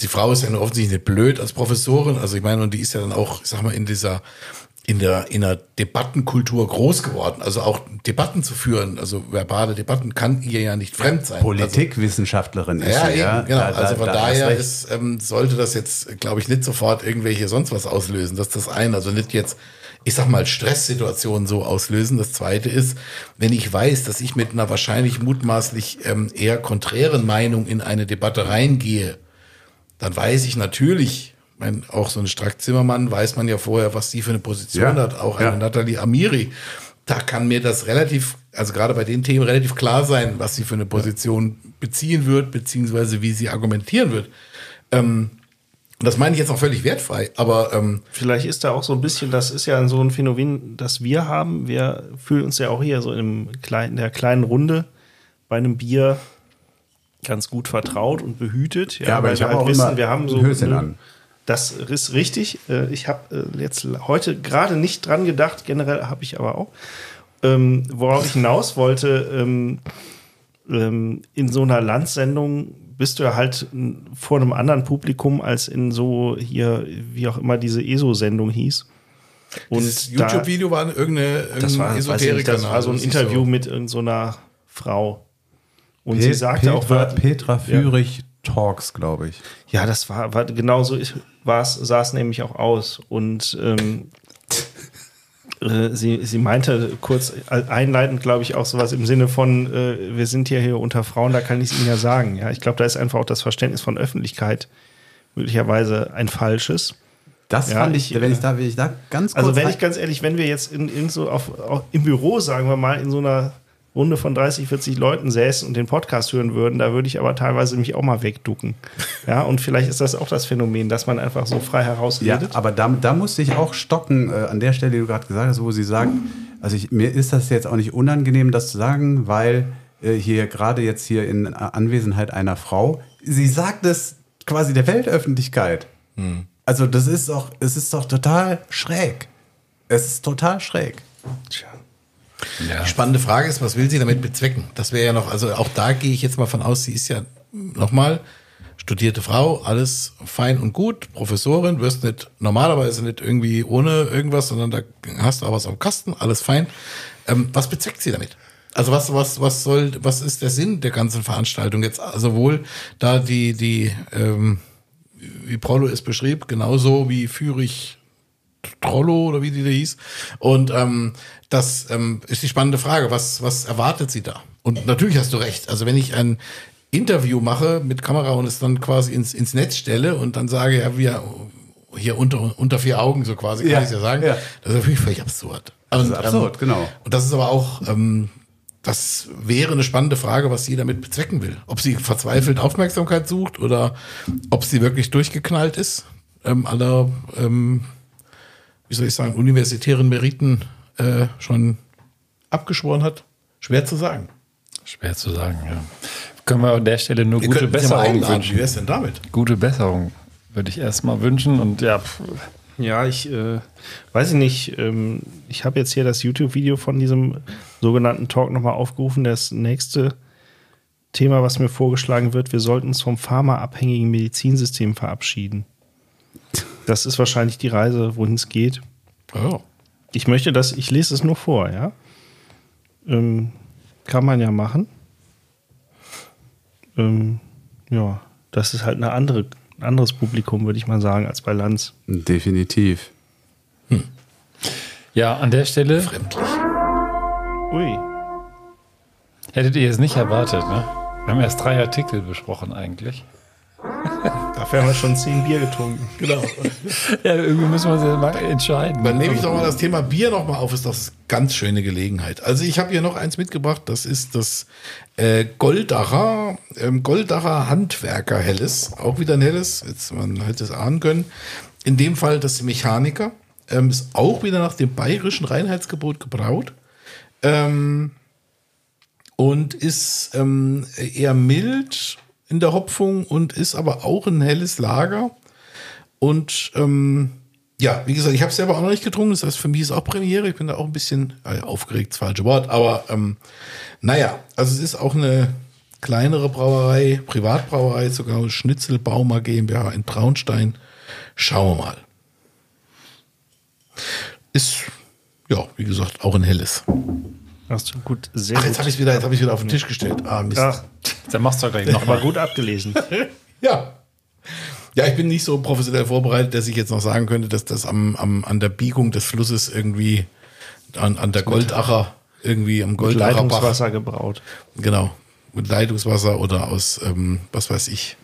die Frau ist ja nur offensichtlich nicht blöd als Professorin. Also ich meine, und die ist ja dann auch, ich sag mal, in dieser in der, in der Debattenkultur groß geworden. Also auch Debatten zu führen, also verbale Debatten kann ihr ja nicht fremd sein. Politikwissenschaftlerin ist ja, sie, eben, ja. genau. Da- also von da daher ist, ähm, sollte das jetzt, glaube ich, nicht sofort irgendwelche sonst was auslösen. Das ist das eine. Also nicht jetzt, ich sag mal, Stresssituationen so auslösen. Das zweite ist, wenn ich weiß, dass ich mit einer wahrscheinlich mutmaßlich ähm, eher konträren Meinung in eine Debatte reingehe, dann weiß ich natürlich, mein, auch so ein Strack Zimmermann weiß man ja vorher, was sie für eine Position Ja, hat, auch eine ja. Nathalie Amiri. Da kann mir das relativ, also gerade bei den Themen relativ klar sein, was sie für eine Position beziehen wird, beziehungsweise wie sie argumentieren wird. Ähm, das meine ich jetzt auch völlig wertfrei, aber ähm, Vielleicht ist da auch so ein bisschen, das ist ja so ein Phänomen, das wir haben. Wir fühlen uns ja auch hier so kleinen, in der kleinen Runde bei einem Bier ganz gut vertraut und behütet. Ja, aber weil ich wir habe auch immer wir haben so ein Höschen ne, an. Das ist richtig. Äh, Ich habe äh, jetzt heute gerade nicht dran gedacht, generell habe ich aber auch. Ähm, worauf ich hinaus wollte, ähm, ähm, in so einer Landsendung bist du ja halt vor einem anderen Publikum als in so hier, wie auch immer diese ESO-Sendung hieß. da- YouTube-Video war irgendeine, das war, irgendein das, ich war so ein ist Interview so. mit irgendeiner Frau. Und Pe- sie sagte auch, Petra, wört- Petra Ja. Führig Talks, glaube ich. Ja, das war, war genau so ist- war's, sah es nämlich auch aus. Und ähm, äh, sie, sie meinte kurz einleitend, glaube ich, auch sowas im Sinne von, äh, wir sind hier, hier unter Frauen, da kann ich es Ihnen ja sagen. Ja, ich glaube, da ist einfach auch das Verständnis von Öffentlichkeit möglicherweise ein falsches. Das Ja, fand ich, ich, wenn äh, ich da, wenn ich da ganz kurz Also wenn ich ganz ehrlich, wenn wir jetzt in, in so auf, auf, im Büro, sagen wir mal, in so einer Runde von 30, 40 Leuten säßen und den Podcast hören würden, da würde ich aber teilweise mich auch mal wegducken. Ja, und vielleicht ist das auch das Phänomen, dass man einfach so frei Ja, herausredet. aber da, da musste ich auch stocken, äh, an der Stelle, die du gerade gesagt hast, wo sie sagt, also ich, mir ist das jetzt auch nicht unangenehm, das zu sagen, weil äh, hier gerade jetzt hier in Anwesenheit einer Frau, sie sagt es quasi der Weltöffentlichkeit. Also das ist doch, es ist doch total schräg. Es ist total schräg. Die spannende Frage ist, was will sie damit bezwecken? Das wäre ja noch, also auch da gehe ich jetzt mal von aus, sie ist ja nochmal studierte Frau, alles fein und gut, Professorin, wirst nicht normalerweise nicht irgendwie ohne irgendwas, sondern da hast du auch was am Kasten, alles fein. Ähm, was bezweckt sie damit? Also was, was, was soll, was ist der Sinn der ganzen Veranstaltung jetzt? Also wohl da die, die, ähm, wie Prollo es beschrieb, genauso wie Führig Trollo oder wie die da hieß. Und ähm, das ähm, ist die spannende Frage. Was, was erwartet sie da? Und natürlich hast du recht. Also wenn ich ein Interview mache mit Kamera und es dann quasi ins, ins Netz stelle und dann sage, ja, wir hier unter, unter vier Augen, so quasi, kann Ja, ich ja sagen, ja. das ist natürlich völlig absurd. Das ist Und, absurd, genau. Und das ist aber auch, ähm, das wäre eine spannende Frage, was sie damit bezwecken will. Ob sie verzweifelt Aufmerksamkeit sucht oder ob sie wirklich durchgeknallt ist, ähm, aller, ähm, wie soll ich sagen, universitären Meriten äh, schon abgeschworen hat. Schwer zu sagen. Schwer zu sagen, ja. Können wir an der Stelle nur Ihr gute Besserung wünschen. Wie wär's denn damit? Gute Besserung würde ich erstmal wünschen und ja, pff, Ja, ich äh, weiß ich nicht. Ähm, ich habe jetzt hier das YouTube-Video von diesem sogenannten Talk nochmal aufgerufen. Das nächste Thema, was mir vorgeschlagen wird, wir sollten uns vom pharmaabhängigen Medizinsystem verabschieden. Das ist wahrscheinlich die Reise, wohin es geht. Oh. Ich möchte das, ich lese es nur vor, ja. Ähm, kann man ja machen. Ähm, ja, das ist halt eine andere, ein anderes Publikum, würde ich mal sagen, als bei Lanz. Definitiv. ja, an der Stelle Ui. hättet ihr es nicht erwartet, ne? Wir haben erst drei Artikel besprochen eigentlich. <laughs> Dafür haben wir schon zehn Bier getrunken. Genau. <laughs> Ja, irgendwie müssen wir uns ja mal entscheiden. Dann nehme ich doch mal das Thema Bier noch mal auf, ist das ganz schöne Gelegenheit. Also ich habe hier noch eins mitgebracht, das ist das äh, Goldacher, ähm, Goldacher Handwerker Helles. Auch wieder ein Helles, jetzt man hätte es ahnen können. In dem Fall das Mechaniker. Ähm, ist auch wieder nach dem bayerischen Reinheitsgebot gebraut. Ähm, und ist ähm, eher mild in der Hopfung und ist aber auch ein helles Lager. Und ähm, ja, wie gesagt, ich habe es selber auch noch nicht getrunken. Das heißt, für mich ist auch Premiere. Ich bin da auch ein bisschen äh, aufgeregt, das falsche Wort. Aber ähm, naja, also es ist auch eine kleinere Brauerei, Privatbrauerei, sogar Schnitzelbaumer GmbH in Traunstein. Schauen wir mal. Ist, ja, wie gesagt, auch ein helles. Hast du gut, sehr Ach, jetzt habe ich es wieder, jetzt hab ich's wieder auf den Tisch gestellt. Ah, Mist. Ach, Dann machst du doch gleich nochmal. <laughs> gut abgelesen. <laughs> Ja. Ja, ich bin nicht so professionell vorbereitet, dass ich jetzt noch sagen könnte, dass das am, am, an der Biegung des Flusses irgendwie an, an der Goldacher, irgendwie am Mit Goldacher Bach. Leitungswasser gebraut. Genau. Mit Leitungswasser oder aus, ähm, was weiß ich,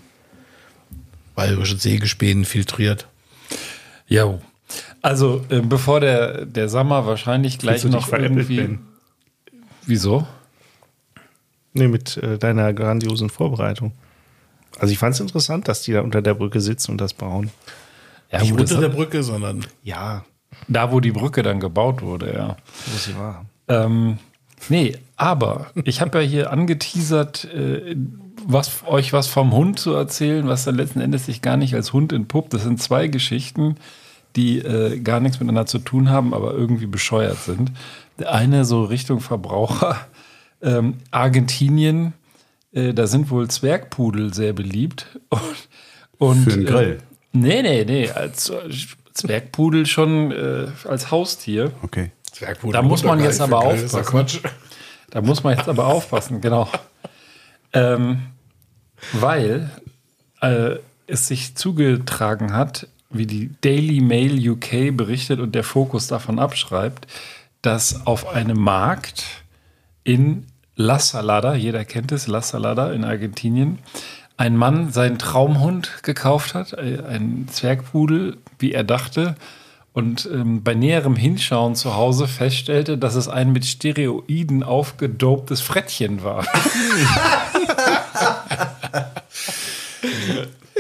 bayerischen Sägespänen filtriert. Jo. Also, äh, bevor der, der Sommer wahrscheinlich gleich noch irgendwie. Ben? Wieso? Nee, mit äh, deiner grandiosen Vorbereitung. Also ich fand es interessant, dass die da unter der Brücke sitzen und das bauen. Ja, Nicht unter der Brücke, sondern Ja, da, wo die Brücke dann gebaut wurde, ja. wo sie war. Ähm, nee, aber ich habe ja hier angeteasert, äh, was, euch was vom Hund zu erzählen, was dann letzten Endes sich gar nicht als Hund entpuppt. Das sind zwei Geschichten, die äh, gar nichts miteinander zu tun haben, aber irgendwie bescheuert sind. Eine so Richtung Verbraucher. <laughs> Ähm, Argentinien, äh, da sind wohl Zwergpudel sehr beliebt. <laughs> Und, und, Für den Grill. Äh, nee, nee, nee, als äh, Zwergpudel schon äh, als Haustier. Okay. Zwergpudel. Da muss man jetzt aber Geil, ist doch aufpassen. Quatsch. Da muss man jetzt aber <laughs> aufpassen, genau. Ähm, weil äh, es sich zugetragen hat, wie die Daily Mail UK berichtet und der Fokus davon abschreibt, dass auf einem Markt in La Salada, jeder kennt es, La Salada in Argentinien, ein Mann seinen Traumhund gekauft hat, äh, einen Zwergpudel, wie er dachte, und ähm, bei näherem Hinschauen zu Hause feststellte, dass es ein mit Steroiden aufgedoptes Frettchen war. <laughs>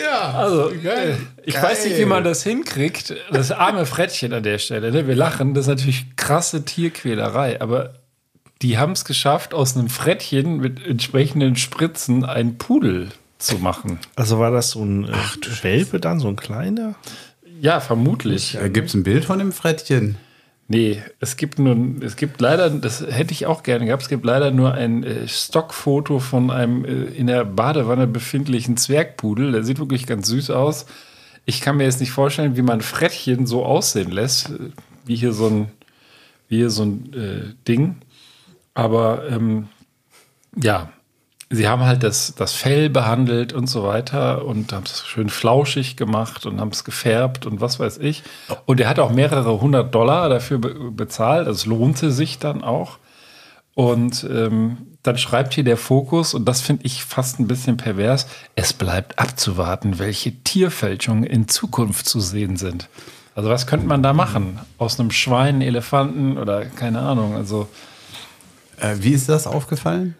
Ja, Also, äh, ich weiß nicht, wie man das hinkriegt. Das arme Frettchen an der Stelle. Ne? Wir lachen, das ist natürlich krasse Tierquälerei, aber die haben es geschafft, aus einem Frettchen mit entsprechenden Spritzen einen Pudel zu machen. Also war das so ein äh, Welpe dann, so ein kleiner? Ja, vermutlich. Gibt es ein Bild von dem Frettchen? Nee, es gibt nun, es gibt leider, das hätte ich auch gerne gehabt, es gibt leider nur ein äh, Stockfoto von einem äh, in der Badewanne befindlichen Zwergpudel. Der sieht wirklich ganz süß aus. Ich kann mir jetzt nicht vorstellen, wie man Frettchen so aussehen lässt, äh, wie hier so ein, wie hier so ein äh, Ding. Aber ähm, ja, sie haben halt das, das Fell behandelt und so weiter und haben es schön flauschig gemacht und haben es gefärbt und was weiß ich. Und er hat auch mehrere hundert Dollar dafür be bezahlt. Also es lohnte sich dann auch. Und ähm, dann schreibt hier der Fokus, und das finde ich fast ein bisschen pervers, es bleibt abzuwarten, welche Tierfälschungen in Zukunft zu sehen sind. Also was könnte man da machen? Aus einem Schwein, Elefanten oder keine Ahnung. Also Äh, wie ist das aufgefallen?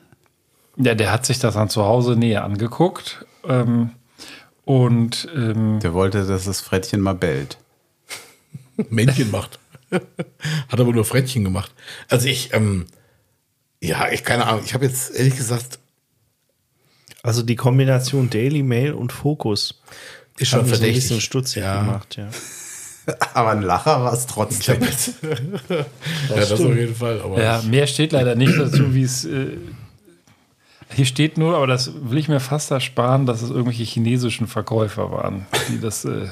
Ja, der hat sich das dann zu Hause näher angeguckt. Ähm, und ähm, Der wollte, dass das Frettchen mal bellt. Männchen macht. <laughs> Hat aber nur Frettchen gemacht. Also ich, ähm, ja, ich keine Ahnung. Ich habe jetzt ehrlich gesagt, Also die Kombination Daily Mail und Fokus ist schon so ein verdächtig. bisschen stutzig Ja. gemacht, ja. <laughs> Aber ein Lacher war es trotzdem. jetzt, <laughs> ja, das auf jeden Fall. Aber ja, mehr steht leider nicht dazu, wie es. Äh, hier steht nur, aber das will ich mir fast ersparen, dass es irgendwelche chinesischen Verkäufer waren, die das äh,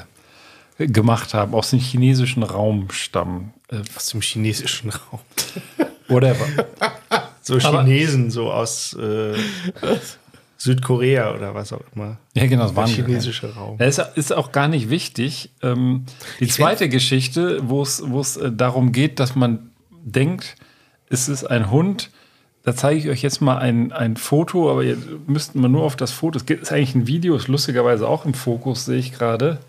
gemacht haben, aus dem chinesischen Raum stammen. Äh, Aus dem chinesischen Raum. <laughs> whatever. So Chinesen, so aus äh, Südkorea oder was auch immer. Ja, genau, das Der waren chinesische Raum. Das ist, auch gar nicht wichtig. Ähm, die zweite Geschichte, wo es wo es äh, darum geht, dass man denkt, es ist ein Hund. Da zeige ich euch jetzt mal ein, ein Foto, aber ihr müsst mal nur auf das Foto. Es gibt- ist eigentlich ein Video, ist lustigerweise auch im Fokus, sehe ich gerade.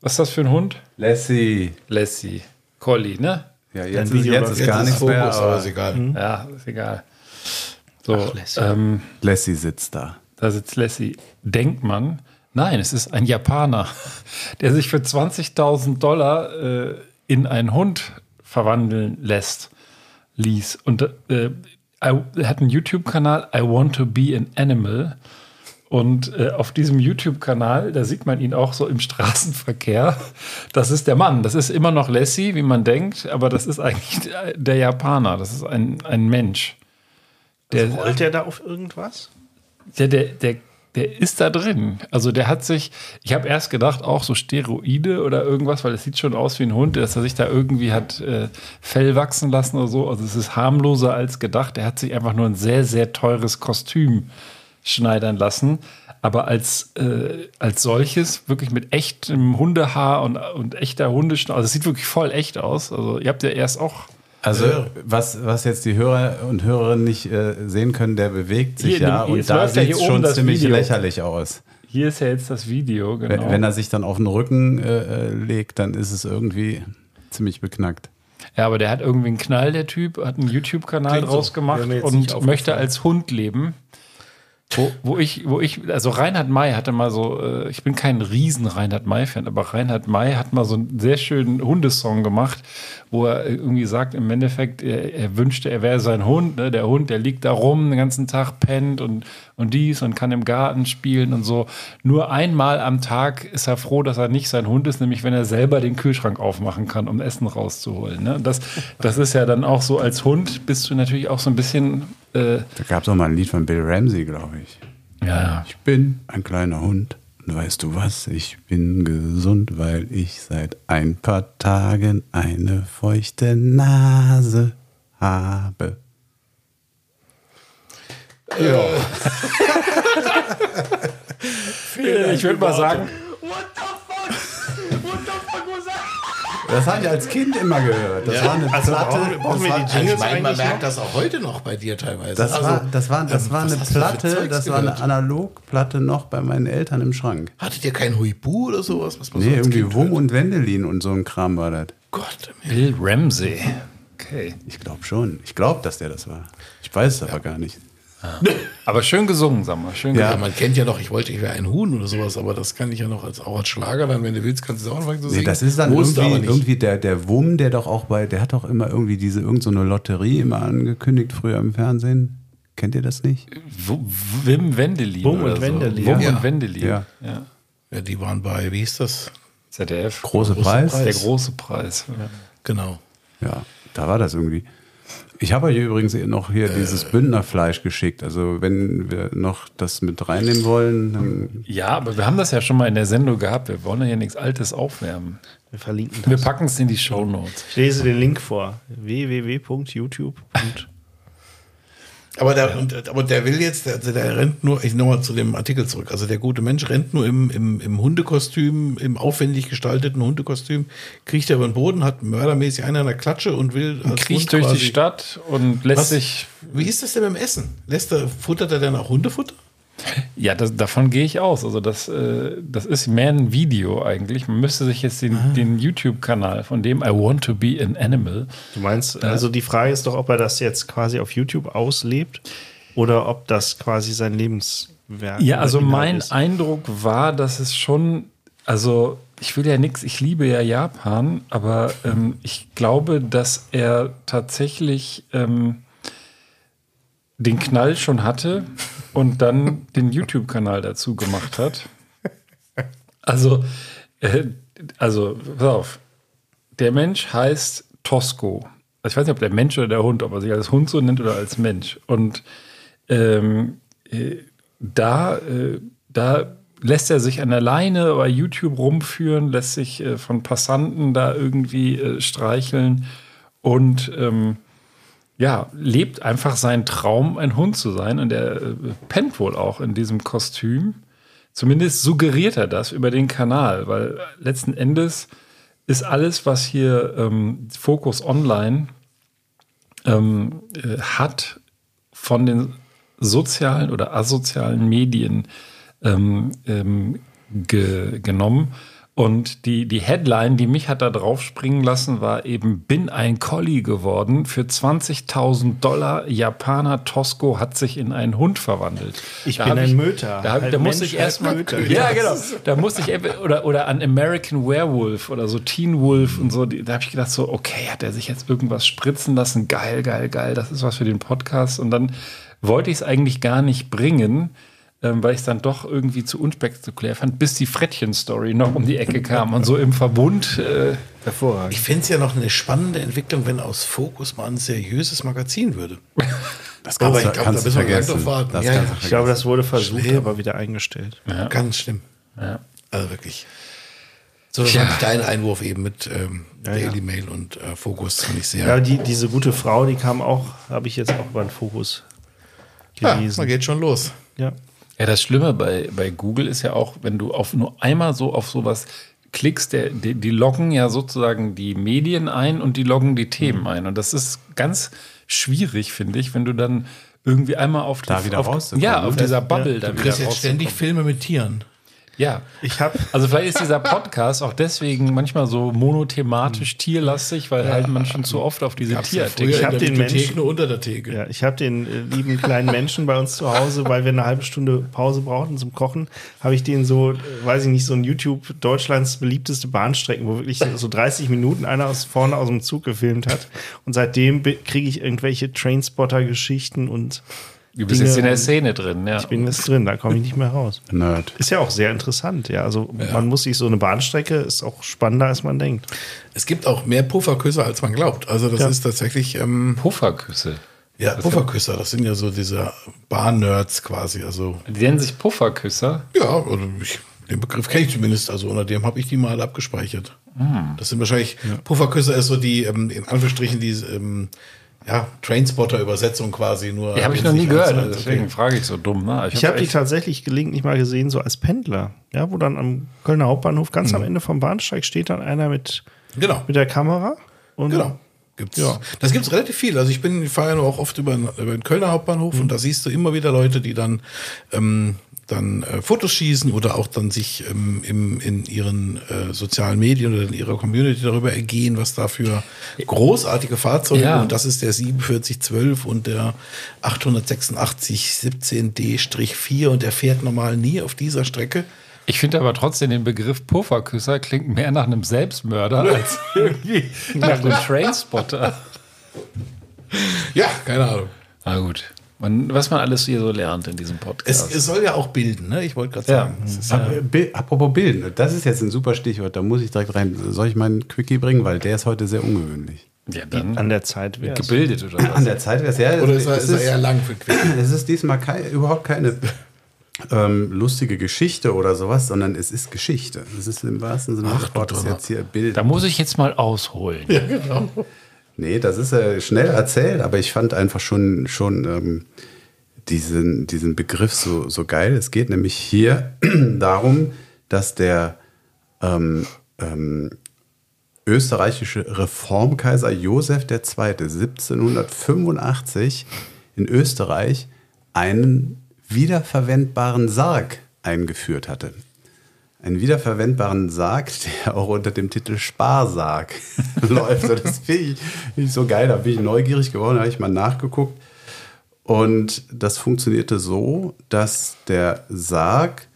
Was ist das für ein Hund? Lassie. Lassie. Collie, ne? Ja, jetzt, ist, Video jetzt ist jetzt gar ist nichts Fokus, mehr. aber ist egal. Ja, ist egal. So, Lassie. ähm, Lassie sitzt da. Da sitzt Lassie. Denkt man, nein, es ist ein Japaner, <laughs> der sich für 20.000 Dollar äh, in einen Hund verwandeln lässt, ließ. Und äh, er hat einen YouTube-Kanal, I Want to Be an Animal. Und äh, auf diesem YouTube-Kanal, da sieht man ihn auch so im <laughs> Straßenverkehr. Das ist der Mann. Das ist immer noch Lassie, wie man denkt, aber das ist eigentlich der, <laughs> der Japaner. Das ist ein, ein Mensch. Der, Rollt der da auf irgendwas? Ja, der, der, der ist da drin. Also der hat sich, ich habe erst gedacht, auch so Steroide oder irgendwas, weil es sieht schon aus wie ein Hund, dass er sich da irgendwie hat äh, Fell wachsen lassen oder so. Also es ist harmloser als gedacht. Er hat sich einfach nur ein sehr, sehr teures Kostüm schneidern lassen. Aber als, äh, als solches, wirklich mit echtem Hundehaar und, und echter Hundeschnauze, also es sieht wirklich voll echt aus. Also ihr habt ja erst auch Also, was, was jetzt die Hörer und Hörerinnen nicht äh, sehen können, der bewegt sich Hier, ja hier, und da sieht es schon ziemlich Video. lächerlich aus. Hier ist ja jetzt das Video, genau. Wenn, wenn er sich dann auf den Rücken äh, äh, legt, dann ist es irgendwie ziemlich beknackt. ja, aber der hat irgendwie einen Knall, der Typ, hat einen YouTube-Kanal Klingt so. draus gemacht und möchte als Hund leben. Wo, wo ich, wo ich, also Reinhard May hatte mal so, äh, ich bin kein riesen Reinhard May-Fan, aber Reinhard May hat mal so einen sehr schönen Hundesong gemacht, wo er irgendwie sagt, im Endeffekt, er, er wünschte, er wäre sein Hund, ne? der Hund, der liegt da rum den ganzen Tag, pennt und, und dies und kann im Garten spielen und so. Nur einmal am Tag ist er froh, dass er nicht sein Hund ist, nämlich wenn er selber den Kühlschrank aufmachen kann, um Essen rauszuholen. Ne? Das, das ist ja dann auch so, als Hund bist du natürlich auch so ein bisschen, äh, Da gab es auch mal ein Lied von Bill Ramsey, glaube ich. ja, Ich bin ein kleiner Hund. Und weißt du was? Ich bin gesund, weil ich seit ein paar Tagen eine feuchte Nase habe. <laughs> ich würde mal sagen, Das habe ich als Kind immer gehört. Das war eine Also Platte. brauchen- brauchen das war, die Ich meine, man merkt noch? das auch heute noch bei dir teilweise. das Also, war, das war, das ähm, war was eine für Platte, das war eine? Analogplatte noch bei meinen Eltern im Schrank. Hattet ihr kein Huibu oder sowas? Was Nee, so irgendwie Wum und Wendelin und so ein Kram war das. Gott, Bill Ramsey. Okay. Ich glaube schon. Ich glaube, dass der das war. Ich weiß es aber gar nicht. Aber schön gesungen, sag mal. Schön Ja, gesungen. man kennt ja noch, ich wollte, ich wäre ein Huhn oder sowas, aber das kann ich ja noch als, auch als Schlager dann, wenn du willst, kannst du es auch anfangen zu Nee, singen. das ist dann Musst irgendwie, irgendwie der, der Wum, der doch auch bei, der hat doch immer irgendwie diese irgend so eine Lotterie immer angekündigt früher im Fernsehen. Kennt ihr das nicht? Wim Wendelin. Wum oder und so. Wendelin. Wum Ja. und Wendelin. Ja. ja. Ja, die waren bei, wie hieß das? ZDF. Große Große Preis? Preis. Der große Preis. Genau. Ja, da war das irgendwie. Ich habe euch übrigens noch hier dieses Bündnerfleisch geschickt. Also wenn wir noch das mit reinnehmen wollen, dann Ja, aber wir haben das ja schon mal in der Sendung gehabt. Wir wollen ja hier nichts Altes aufwärmen. Wir verlinken Wir das. packen es in die Show Notes. Ich lese den Link vor. www.youtube. Aber der, und, aber der will jetzt, der, also der rennt nur, ich nochmal zu dem Artikel zurück. Also der gute Mensch rennt nur im, im, im Hundekostüm, im aufwendig gestalteten Hundekostüm, kriecht er über den Boden, hat mördermäßig einen an der Klatsche und will als Kriecht Hund durch die Stadt und lässt Was? sich. Wie ist das denn beim Essen? Lässt er, futtert er denn auch Hundefutter? Ja, das, davon gehe ich aus. Also, das, äh, das ist mehr ein Video eigentlich. Man müsste sich jetzt den, Ah. den YouTube-Kanal von dem I Want to Be an Animal. Du meinst, also die Frage ist doch, ob er das jetzt quasi auf YouTube auslebt oder ob das quasi sein Lebenswerk Ja, also mein ist. Eindruck war, dass es schon, also ich will ja nichts, ich liebe ja Japan, aber ähm, ich glaube, dass er tatsächlich ähm, den Knall schon hatte und dann den YouTube-Kanal dazu gemacht hat. Also, äh, also, pass auf. Der Mensch heißt Tosco. Also ich weiß nicht, ob der Mensch oder der Hund, ob er sich als Hund so nennt oder als Mensch. Und ähm, äh, da, äh, da lässt er sich an der Leine bei YouTube rumführen, lässt sich äh, von Passanten da irgendwie äh, streicheln und ähm, ja, lebt einfach seinen Traum, ein Hund zu sein. Und er äh, pennt wohl auch in diesem Kostüm. Zumindest suggeriert er das über den Kanal, weil letzten Endes ist alles, was hier ähm, Focus Online ähm, äh, hat, von den sozialen oder asozialen Medien ähm, ähm, ge genommen. Und die, die Headline, die mich hat da drauf springen lassen, war eben, bin ein Collie geworden. Für 20.000 Dollar Japaner Tosco hat sich in einen Hund verwandelt. Ich Da bin ein Möter. Da, hab, Ein da muss ich erstmal. <laughs> Ja, genau. Da musste ich oder, oder an American Werewolf oder so Teen Wolf und so. Da habe ich gedacht, so, okay, hat er sich jetzt irgendwas spritzen lassen? Geil, geil, geil. Das ist was für den Podcast. Und dann wollte ich es eigentlich gar nicht bringen. Ähm, weil ich es dann doch irgendwie zu unspektakulär fand, bis die Frettchen-Story noch um die Ecke kam und so im Verbund. Äh, Hervorragend. Ich finde es ja noch eine spannende Entwicklung, wenn aus Fokus mal ein seriöses Magazin würde. Das Aber kannst, ich du- glaub, kannst da müssen wir vergessen. drauf warten. Das Ja, ja. du Ich glaube, das vergessen. wurde versucht, Schlimm. aber wieder eingestellt. Ganz schlimm. ja. Also wirklich. So, das fand ich dein Einwurf eben mit ähm, Ja, Daily ja. Mail und äh, Fokus fand ich sehr. Ja, die, diese gute Frau, die kam auch, habe ich jetzt auch über den Fokus ja, gelesen. man geht schon los. Ja. Ja, das Schlimme bei, bei Google ist ja auch, wenn du auf nur einmal so auf sowas klickst, der, die, die loggen ja sozusagen die Medien ein und die loggen die Themen ein. Und das ist ganz schwierig, finde ich, wenn du dann irgendwie einmal auf Da wieder auf, rauszukommen, Ja, ne? auf dieser Bubble Du dann wieder kriegst jetzt ständig. Filme mit Tieren. Ja. Ich habe Also vielleicht ist dieser Podcast auch deswegen manchmal so monothematisch tierlastig, weil halt man schon zu oft auf diese ja Tierartikel. Ich hab in der den Menschen- nur unter der Theke. ja, ich hab den äh, lieben kleinen Menschen bei uns zu Hause, weil wir eine halbe Stunde Pause brauchten zum Kochen, habe ich den so, äh, weiß ich nicht, so ein YouTube Deutschlands beliebteste Bahnstrecken, wo wirklich so 30 Minuten einer aus vorne aus dem Zug gefilmt hat. Und seitdem kriege ich irgendwelche Trainspotter-Geschichten und Du bist Dinge jetzt in der Szene drin, ja. ich bin jetzt drin, da komme ich nicht mehr raus. Nerd. Ist ja auch sehr interessant, ja. Also man muss sich so eine Bahnstrecke ist auch spannender, als man denkt. Es gibt auch mehr Pufferküsse, als man glaubt. Also das Ja. ist tatsächlich, ähm, Pufferküsse. ja, Pufferküsser, das sind ja so diese Bahn-Nerds quasi. Also Die nennen sich Pufferküsser. ja, oder ich, den Begriff kenne ich zumindest. Also unter dem habe ich die mal abgespeichert. Hm. Das sind wahrscheinlich, Pufferküsser ist so die, ähm, in Anführungsstrichen, die ähm, ja, Trainspotter-Übersetzung quasi nur. Die habe ich noch nie gehört, als- als- deswegen okay. frage ich so dumm. Ne? Ich habe die echt- tatsächlich gelegentlich mal gesehen, so als Pendler, ja, wo dann am Kölner Hauptbahnhof ganz am Ende vom Bahnsteig steht dann einer mit, Genau. mit der Kamera. Und Genau. Gibt's, Ja. Das gibt es relativ viel. Also ich bin, ich fahre ja nur auch oft über, den- über den Kölner Hauptbahnhof Mhm. und da siehst du immer wieder Leute, die dann, ähm, dann äh, Fotos schießen oder auch dann sich ähm, im, in ihren äh, sozialen Medien oder in ihrer Community darüber ergehen, was da für großartige Fahrzeuge Ja. und das ist der 4712 und der 886 17D-4 und der fährt normal nie auf dieser Strecke. Ich finde aber trotzdem den Begriff Pufferküsser klingt mehr nach einem Selbstmörder als irgendwie <laughs> nach einem Trainspotter. Ja, keine Ahnung. Na gut. Man, was man alles hier so lernt in diesem Es, Podcast. es soll ja auch bilden, ne? Ich wollte gerade Ja. sagen. Es ist Ap- Bi- Apropos Bilden, das ist jetzt ein super Stichwort, da muss ich direkt rein. Soll ich meinen Quickie bringen, weil der ist heute sehr ungewöhnlich. ja, dann an der Zeit wäre gebildet oder was? An der Zeit wäre es ja. Oder ist er, es ist er eher lang für Quick? <clears throat> Es ist diesmal kei- überhaupt keine ähm, lustige Geschichte oder sowas, sondern es ist Geschichte. Es ist im wahrsten Sinne des Wortes jetzt hier Bild. Da muss ich jetzt mal ausholen. Nee, das ist äh, schnell erzählt, aber ich fand einfach schon, schon ähm, diesen, diesen Begriff so, so geil. Es geht nämlich hier <clears throat> darum, dass der ähm, ähm, österreichische Reformkaiser Josef II. 1785 in Österreich einen wiederverwendbaren Sarg eingeführt hatte. Einen wiederverwendbaren Sarg, der auch unter dem Titel Sparsarg <laughs> läuft. Und das finde ich, find ich so geil. Da bin ich neugierig geworden, da habe ich mal nachgeguckt. Und das funktionierte so, dass der Sarg,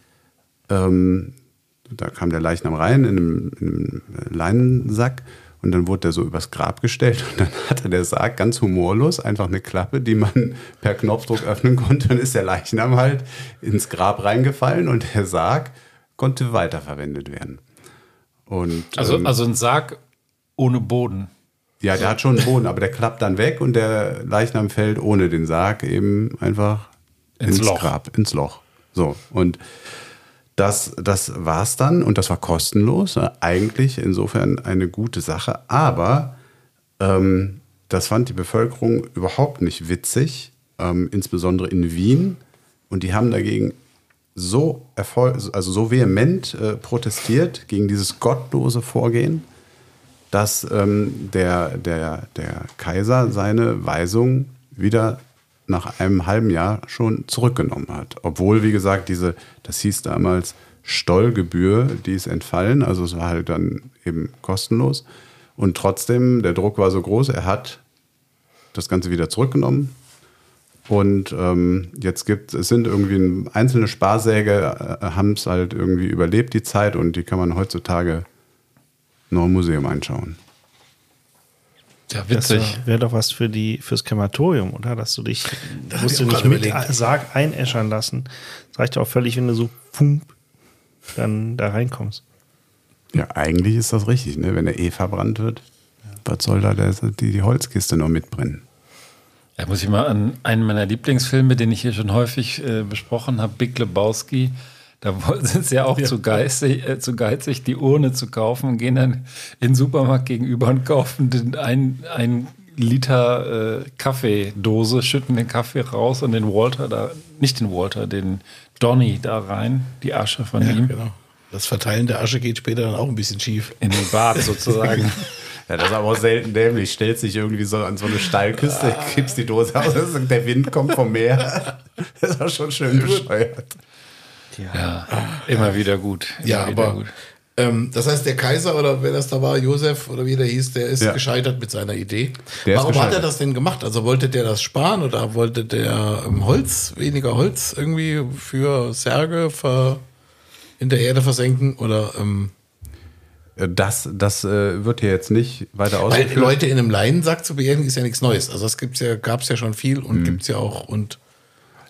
ähm, da kam der Leichnam rein in einem, in einem Leinensack und dann wurde der so übers Grab gestellt und dann hatte der Sarg ganz humorlos einfach eine Klappe, die man per Knopfdruck öffnen konnte. Dann ist der Leichnam halt ins Grab reingefallen und der Sarg konnte weiterverwendet werden. Und, Also, ähm, also ein Sarg ohne Boden. ja, der hat schon einen Boden, aber der klappt dann weg und der Leichnam fällt ohne den Sarg eben einfach Ins ins, Loch. Grab, ins Loch. So, und das, das war's dann und das war kostenlos. Eigentlich insofern eine gute Sache, aber ähm, das fand die Bevölkerung überhaupt nicht witzig, ähm, insbesondere in Wien. Und die haben dagegen so, erfol also so vehement äh, protestiert gegen dieses gottlose Vorgehen, dass ähm, der, der, der Kaiser seine Weisung wieder nach einem halben Jahr schon zurückgenommen hat. Obwohl, wie gesagt, diese, das hieß damals Stollgebühr, die ist entfallen, also es war halt dann eben kostenlos. Und trotzdem, der Druck war so groß, er hat das Ganze wieder zurückgenommen. Und ähm, jetzt gibt es sind irgendwie einzelne Sparsäge, äh, haben es halt irgendwie überlebt, die Zeit, und die kann man heutzutage noch im Museum anschauen. Ja, Das witzig. wäre doch was für die fürs Krematorium, oder? Dass du dich <laughs> Das musst du nicht mit. Sarg einäschern lassen. Das reicht auch völlig, wenn du so pump dann da reinkommst. Ja, eigentlich ist das richtig, ne? Wenn der eh verbrannt wird, was soll da der, die, die Holzkiste noch mitbrennen? Da muss ich mal an einen meiner Lieblingsfilme, den ich hier schon häufig äh, besprochen habe, Big Lebowski. Da <laughs> sind sie ja auch Zu, geizig, äh, zu geizig, die Urne zu kaufen und gehen dann in den Supermarkt gegenüber und kaufen den ein, ein Liter äh, Kaffeedose, schütten den Kaffee raus und den Walter da, nicht den Walter, den Donny da rein, die Asche von Ja, ihm, genau. Das Verteilen der Asche geht später dann auch ein bisschen schief. in den Bad sozusagen. <laughs> Ja, das ist aber auch selten dämlich. Stellt sich irgendwie so an so eine Stallküste, kippst die Dose aus, <laughs> der Wind kommt vom Meer. Das ist auch schon schön bescheuert. ja, immer wieder gut. Immer Ja, wieder aber ähm, das heißt, der Kaiser oder wer das da war, Josef oder wie der hieß, der ist Ja. gescheitert mit seiner Idee. Der Warum hat er das denn gemacht? Also wollte der das sparen oder wollte der ähm, Holz, weniger Holz irgendwie für Särge ver, in der Erde versenken oder ähm, Das, das äh, wird hier jetzt nicht weiter weil ausgeführt. Leute in einem Leinensack zu beerdigen ist ja nichts Neues. Also das gibt's ja, gab's ja schon viel und Mhm. gibt's ja auch und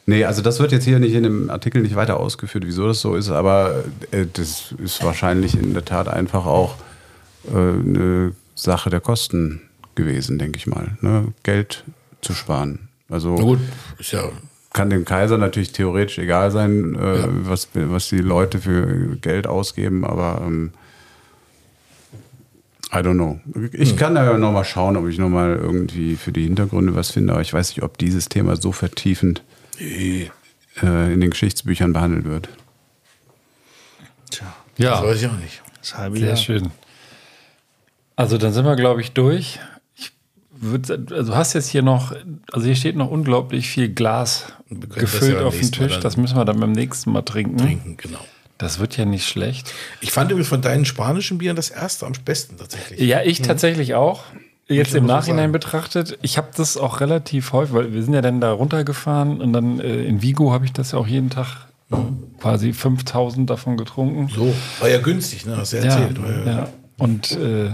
Nee, also das wird jetzt hier nicht in dem Artikel nicht weiter ausgeführt, wieso das so ist, aber äh, das ist wahrscheinlich in der Tat einfach auch äh, eine Sache der Kosten gewesen, denke ich mal. Ne? Geld zu sparen. Also na gut, ist ja kann dem Kaiser natürlich theoretisch egal sein, äh, Ja. was, was die Leute für Geld ausgeben, aber ähm, I don't know. Ich Hm. kann da ja nochmal schauen, ob ich nochmal irgendwie für die Hintergründe was finde, aber ich weiß nicht, ob dieses Thema so vertiefend nee, äh, in den Geschichtsbüchern behandelt wird. Ja, das weiß ich auch nicht. Das halbe Sehr Jahr. schön. Also dann sind wir, glaube ich, durch. Ich würd, also du hast jetzt hier noch, also hier steht noch unglaublich viel Glas gefüllt ja auf dem Tisch. Das müssen wir dann beim nächsten Mal trinken. Trinken, genau. Das wird ja nicht schlecht. Ich fand übrigens von deinen spanischen Bieren das erste am besten tatsächlich. Ja, ich tatsächlich auch. Jetzt im Nachhinein betrachtet, ich habe das auch relativ häufig, weil wir sind ja dann da runtergefahren und dann äh, in Vigo habe ich das ja auch jeden Tag quasi 5000 davon getrunken. So, war ja günstig, ne? Hast du ja erzählt. ja, ja. Und äh,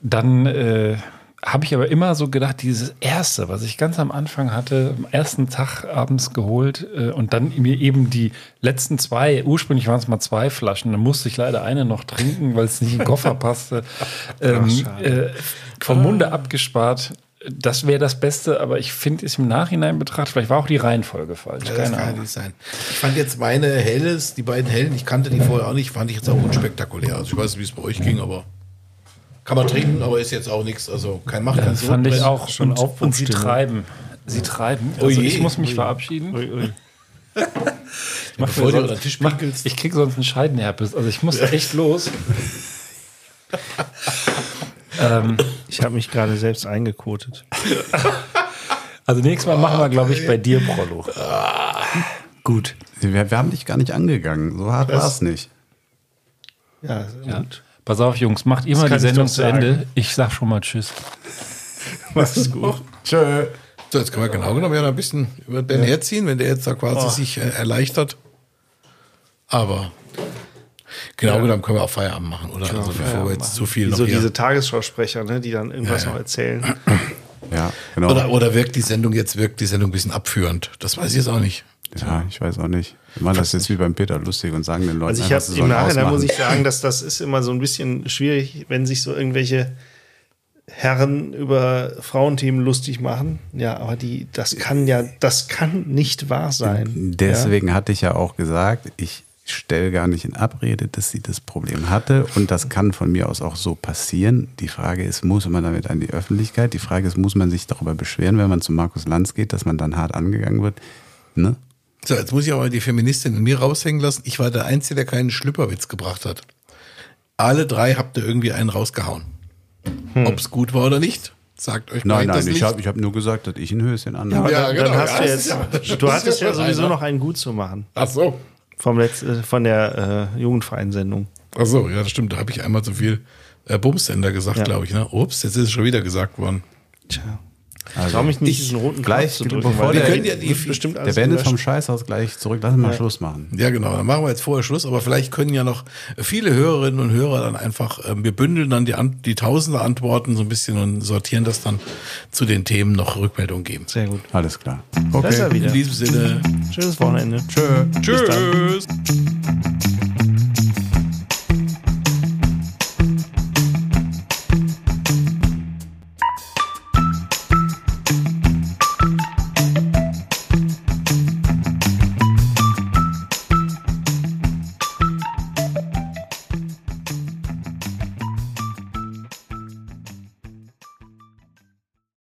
dann äh, habe ich aber immer so gedacht, dieses erste, was ich ganz am Anfang hatte, am ersten Tag abends geholt äh, und dann mir eben die letzten zwei, ursprünglich waren es mal zwei Flaschen, dann musste ich leider eine noch trinken, weil es nicht in den Koffer <laughs> passte, ähm, äh, vom Munde abgespart. Das wäre das Beste, aber ich finde es im Nachhinein betrachtet, vielleicht war auch die Reihenfolge falsch. Ja, das Keine kann Ahnung. nicht sein. Ich fand jetzt meine Helles, die beiden Hellen, ich kannte die vorher auch nicht, fand ich jetzt auch unspektakulär. Also ich weiß nicht, wie es bei euch ging, aber kann man trinken, aber ist jetzt auch nichts. Also kein Macht, kein Das fand ich auch. Und, und sie treiben. Sie treiben. Also je. ich muss mich verabschieden. Ui, ui. <laughs> Mach Bevor sonst- Tisch mach- pinkelst. Ich krieg sonst einen Scheidenherpes. Also ich muss echt los. <laughs> ähm, Ich habe mich gerade selbst eingekotet. also nächstes Mal machen wir, glaube ich, bei dir, Prollo. Gut. Wir, wir haben dich gar nicht angegangen. So hart war es nicht. Ja, Ja. gut. Pass auf, Jungs, macht mal die Sendung zu Ende. Ich sag schon mal Tschüss. <laughs> Mach's gut. Tschö. So, jetzt können wir genau genommen ja noch ein bisschen über Ben herziehen, wenn der jetzt da quasi Oh. sich äh, erleichtert. Aber genau genommen können wir auch Feierabend machen, oder? also bevor wir jetzt so viel Wie noch so hier. diese Tagesschausprecher, ne, die dann irgendwas Ja, ja. noch erzählen. <clears throat> Ja, genau. oder, oder wirkt die Sendung jetzt wirkt die Sendung ein bisschen abführend? Das weiß ich jetzt auch nicht. Ja, ich weiß auch nicht. Wir machen das jetzt wie beim Peter lustig und sagen den Leuten, Also ich habe im Nachhinein muss ich sagen, dass das ist immer so ein bisschen schwierig, wenn sich so irgendwelche Herren über Frauenthemen lustig machen. Ja, aber die, das kann ja, das kann nicht wahr sein. Deswegen hatte ich ja auch gesagt, ich stelle gar nicht in Abrede, dass sie das Problem hatte und das kann von mir aus auch so passieren. Die Frage ist, muss man damit an die Öffentlichkeit? Die Frage ist, muss man sich darüber beschweren, wenn man zu Markus Lanz geht, dass man dann hart angegangen wird? Ne? So, jetzt muss ich aber die Feministin in mir raushängen lassen. Ich war der Einzige, der keinen Schlüpperwitz gebracht hat. Alle drei habt ihr irgendwie einen rausgehauen. Ob's gut war oder nicht, sagt euch Nein, nein, ich nicht. habe ich hab nur gesagt, dass ich ein Höschen anhabe. Aber Ja, dann, genau, dann hast ja, du jetzt, ja- <laughs> du hattest ja ja sowieso einer. noch einen gut zu machen. Ach so. Vom Letz-, äh, von der äh, Jugendvereinsendung. Ach so, ja, das stimmt. Da habe ich einmal so viel äh, Bumsender gesagt, Ja. glaube ich. Ne? Ups, jetzt ist es schon wieder gesagt worden. Tja. Ich trau mich nicht, diesen roten gleich, Knopf zu drücken, bevor der, wir können ja die- bestimmt der gelöscht. vom Scheißhaus gleich zurück. Lass uns mal Ja. Schluss machen. Ja, genau. Dann machen wir jetzt vorher Schluss. Aber vielleicht können ja noch viele Hörerinnen und Hörer dann einfach, ähm, wir bündeln dann die, An die tausende Antworten so ein bisschen und sortieren das dann zu den Themen noch Rückmeldung geben. Sehr gut. Alles klar. Besser wieder. In diesem Sinne. Schönes Wochenende. Tschö. Dann. Tschüss.